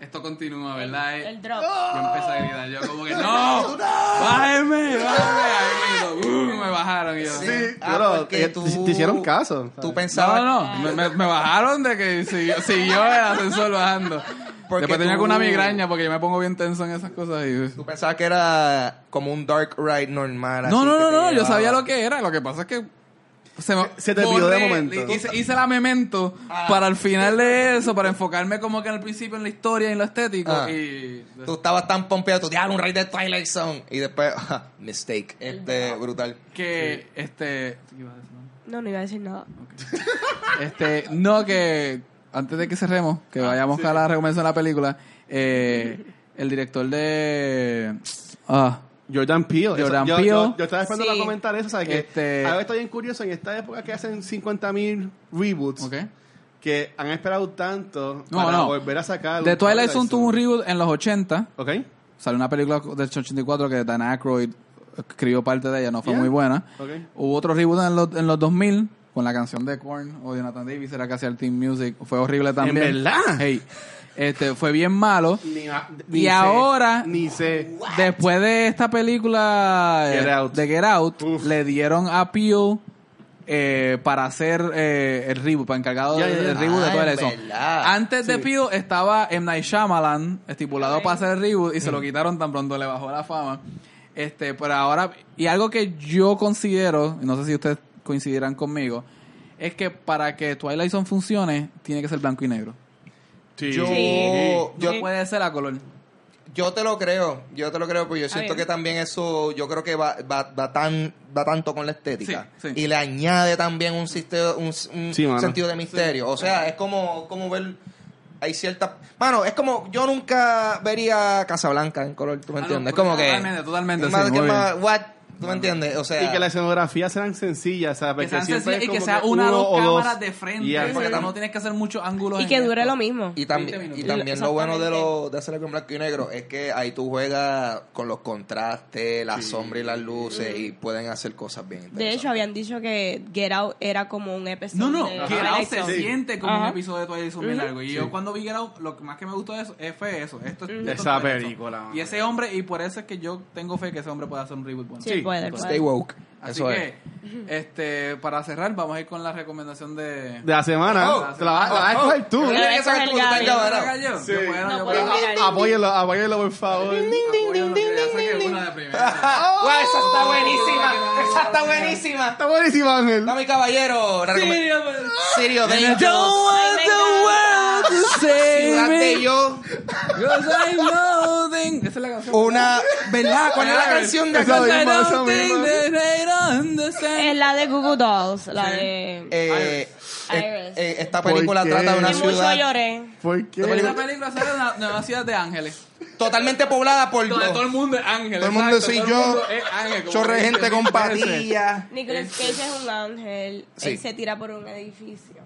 esto continúa, ¿verdad? El drop. Yo empecé a gritar. Yo como que, no, bájenme, bájenme. Ahí grito, "Uh", me bajaron. Y yo, Sí, Ah, pero eh, tú- te, hicieron caso. Tú ¿sabes? pensabas... no, no, me, me- me bajaron de que siguió, siguió el ascensor bajando. Porque Después tenía tú- que una migraña porque yo me pongo bien tenso en esas cosas. Y... Tú pensabas que era como un dark ride normal. No, así no, no, no, yo sabía lo que era. Lo que pasa es que se, me- Se te olvidó de momento. Hice, hice la memento Ah. para al final de eso, para enfocarme como que en el principio en la historia y en lo estético. Ah. Y Tú estabas tan pompeado, tú diablo, un rey de Twilight Zone. Y después, mistake. Este, brutal. que, este... ¿qué iba a decir, no? No, no iba a decir nada. Este, no, que antes de que cerremos, que vayamos a la recomendación de la película, eh, el director de. Ah, Jordan Peele. Jordan yo, Peele. Yo, yo estaba esperando Sí. para comentar eso, ¿sabes? Que Este- a estoy bien curioso en esta época que hacen 50.000 reboots. ok. que han esperado tanto No, para no. volver a sacar. The Twilight Zone tuvo un reboot en los 80. Ok. Salió una película del 84 que Dan Aykroyd escribió parte de ella, no fue Yeah. muy buena. Ok. Hubo otro reboot en los, en los 2000 con la canción de Korn o Jonathan Davis, era que hacía el Team Music. Fue horrible también. verdad? Hey, este, fue bien malo. Ni, Y ahora- Ni sé. Después de esta película eh, Get Out. de Get Out, Uf. le dieron a Peele eh, para hacer eh, el reboot, para encargado del reboot de Ah, Zone. verdad. Antes de Sí. Peele estaba M. Night Shyamalan, estipulado para hacer el reboot, y se lo quitaron tan pronto le bajó la fama. Este, pero ahora, y algo que yo considero, y no sé si ustedes coincidirán conmigo, es que para que Twilight Zone funcione, tiene que ser blanco y negro. Sí. Yo, No yo, puede ser a color. yo te lo creo, yo te lo creo, porque yo siento que también eso, yo creo que va, va, va tan, va tanto con la estética. Sí, sí. Y le añade también un, sistema, un, Sí, sentido de misterio. O sea, es como, como ver, hay cierta... Mano, es como, yo nunca vería Casablanca en color, ¿tú me Ah, no, entiendes? Es como que... totalmente, totalmente, más- sí, que más- what? ¿Tú me entiendes? O sea... Y que las escenografías sean sencillas, ¿sabes? Que sean sencillas y que sea una uno o dos cámaras de frente, Yeah. porque no tienes que hacer muchos ángulos. Y que dure esto. lo mismo. Y 20 también, y también lo bueno de, lo, de hacerlo con blanco y negro es que ahí tú juegas con los contrastes, las sombras y las luces y pueden hacer cosas bien De hecho, habían dicho que Get Out era como un episodio No, no, de Get Out se. Sí. siente como un episodio de Twilight Zone largo. Y yo cuando vi Get Out, lo que más que me gustó de eso eh, fue eso. Esto, esto es Esa película. Y ese hombre, y por eso es que yo tengo fe que ese hombre pueda hacer un reboot bueno. Sí, Pues Stay woke. Así Eso que, es. este, para cerrar, vamos a ir con la recomendación de... De la semana. Oh. te la vas, la vas a escoger tú. Oh. Tienes que tú por favor. Una de primera. Guau, esa está buenísima. Esa está buenísima. Está buenísimo, Ángel. Dame caballero. la recome- Sirio don't want the world to save de me, yo. 'cause I know thing- Esa es la canción. Una. ¿Verdad? ¿Cuál es la canción de Esa acá? misma, I esa don't think that they understand. Es la de Google Dolls, la de... Eh, Iris. eh, eh, esta película ¿Por qué? trata de una Y mucho ciudad lloré. ¿Por Esa qué? película sale de una nueva ciudad de ángeles. totalmente poblada por Donde todo el mundo es ángel. Todo el mundo exacto, soy todo el yo. mundo es ángel, como chorre de dice gente con veces. patillas. Nicolas Cage es un ángel. Sí. Él se tira por un edificio.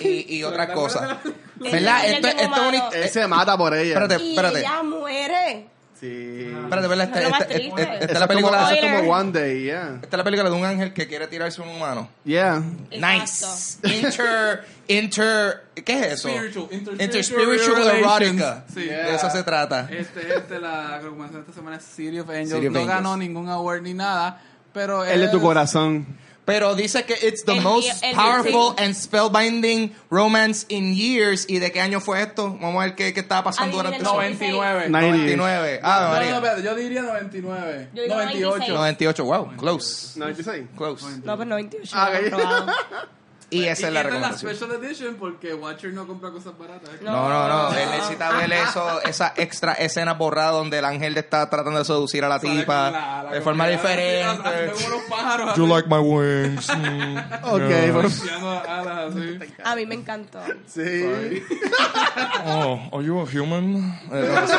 Y, y otras cosas. Él ¿Verdad? es Esto, esto es bonito. Él se mata por ella. Espérate, Y espérate. ella muere. Sí. Espérate, ¿verdad? Esta, Es esta- esta- esta es la es como, película. es como One Day, yeah. Esta es la película de un ángel que quiere tirarse a un humano. Yeah. Nice. Inter, inter, ¿qué es eso? Spiritual, interspiritual Interspiritual relations. erotica. Sí. De eso se trata. Este, este, la recomendación de esta semana es City of Angels. City of no Angels. ganó ningún award ni nada, pero El de tu es- corazón. Pero dice que it's the El most mío- el powerful mío, and spellbinding romance in years. ¿Y de qué año fue esto? Vamos a ver qué, qué estaba pasando durante el eso. 99. 90. 99. Ah, No, no, María. yo diría 99. Yo digo 98. 98. Wow, close. 96. Close. No, pues 98. Ah, ok. Y esa es la recomendación. la special edition porque Watcher no compra cosas baratas. No. No, no, no. Él necesita ver eso, esa extra escena borrada donde el ángel le está tratando de seducir a la tipa la- la de forma diferente. pájaros. You like my wings. Mm. Ok. A mí me encantó. Sí. Oh, are you a human? Eh, no sé.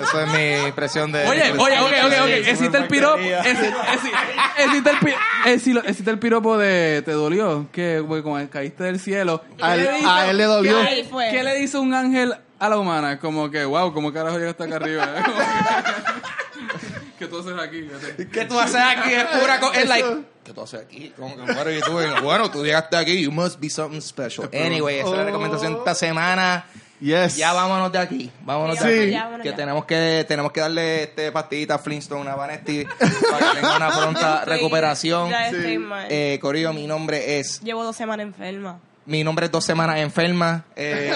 Esa es mi impresión de. Oye, oye, ok, ok, ok. Existe el piropo. existe el piropo de. ¿Te dolió? Que porque como caíste del cielo. A él- ¿Qué le hizo- a él le dolió. ¿Qué, fue. qué le dice un ángel a la humana? Como que, wow, ¿cómo carajo llegaste acá arriba? ¿Qué tú haces aquí? ¿Qué tú haces aquí? Es pura cosa. Es like. ¿Qué tú haces aquí? Como que, bueno, y tú, bueno, tú llegaste aquí. You must be something special. Anyway, esa es la recomendación de esta semana. Yes. Ya vámonos de aquí. Vámonos Sí, de aquí. ya, Que ya. tenemos que tenemos que darle este pastillita a Flintstone a Vanesti para que tenga una pronta Estoy- recuperación. Ya estoy mal. Eh, Corillo, mi nombre es Llevo dos semanas enferma. mi nombre es dos semanas enferma. Eh,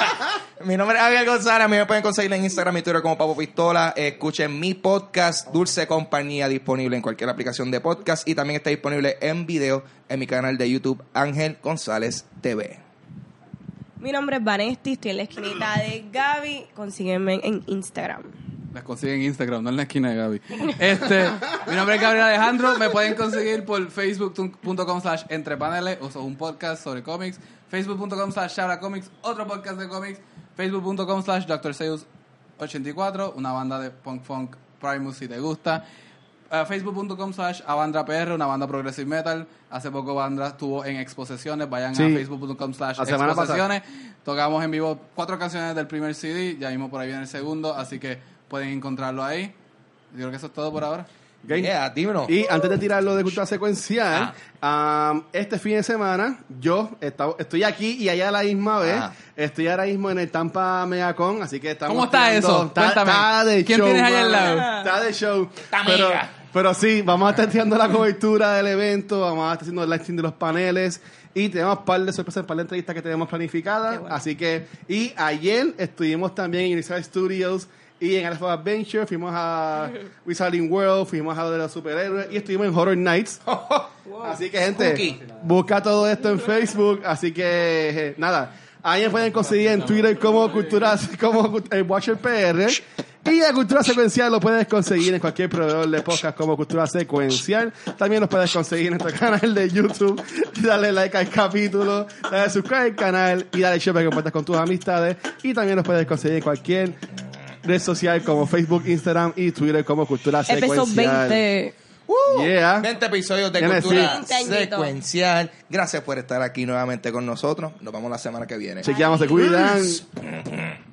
mi nombre es Ángel González. A mí me pueden conseguir en Instagram y Twitter como Papo Pistola. Escuchen mi podcast, Dulce Compañía, disponible en cualquier aplicación de podcast. Y también está disponible en video en mi canal de YouTube, Ángel González TV. Mi nombre es Vanesti, estoy en la esquinita de Gaby. Consígueme en Instagram. Las consiguen en Instagram, no en la esquina de Gaby. Este, mi nombre es Gabriel Alejandro. Me pueden conseguir por facebook.com slash entrepaneles, o un podcast sobre cómics. Facebook.com slash Comics, otro podcast de cómics. Facebook.com slash Dr. Seuss 84, una banda de punk funk Primus si te gusta. Eh, Facebook.com slash AvandraPR, una banda progressive metal. Hace poco Bandra estuvo en exposiciones. Vayan Sí. a Facebook.com slash exposiciones. Tocamos en vivo cuatro canciones del primer CD. Ya mismo por ahí viene el segundo. Así que pueden encontrarlo ahí. Yo creo que eso es todo por ahora. ¿ok? Yeah, dímelo. Y antes de tirarlo de cultura secuencial, um, este fin de semana yo estoy aquí y allá a la misma vez. Ah. Estoy ahora mismo en el Tampa Megacon, así que estamos. ¿Cómo está tirando- eso? Está, Cuéntame. está de ¿Quién show. tienes ahí al lado? Está de show. Está pero, mega. Pero sí, vamos a estar tirando la cobertura del evento, vamos a estar haciendo el live stream de los paneles. Y tenemos un par de sorpresas, un par de entrevistas que tenemos planificadas. Bueno. Así que, y ayer estuvimos también en Universal Studios y en Alpha Adventure. Fuimos a Wizarding World, fuimos a lo de los superhéroes y estuvimos en Horror Nights. Así que, gente, busca todo esto en Facebook. Así que, eh, nada. Ahí me pueden conseguir en Twitter como Cultura, como eh, Watcher PR. Y a Cultura Secuencial lo puedes conseguir en cualquier proveedor de podcast como Cultura Secuencial. También lo puedes conseguir en nuestro canal de YouTube. Dale like al capítulo, dale subscribe al canal y dale share para que compartas con tus amistades. Y también lo puedes conseguir en cualquier red social como Facebook, Instagram y Twitter como Cultura Secuencial. Uh, yeah. 20 episodios de cultura secuencial. Gracias por estar aquí nuevamente con nosotros. Nos vemos la semana que viene. Chequeamos, se cuidan. Mm-hmm.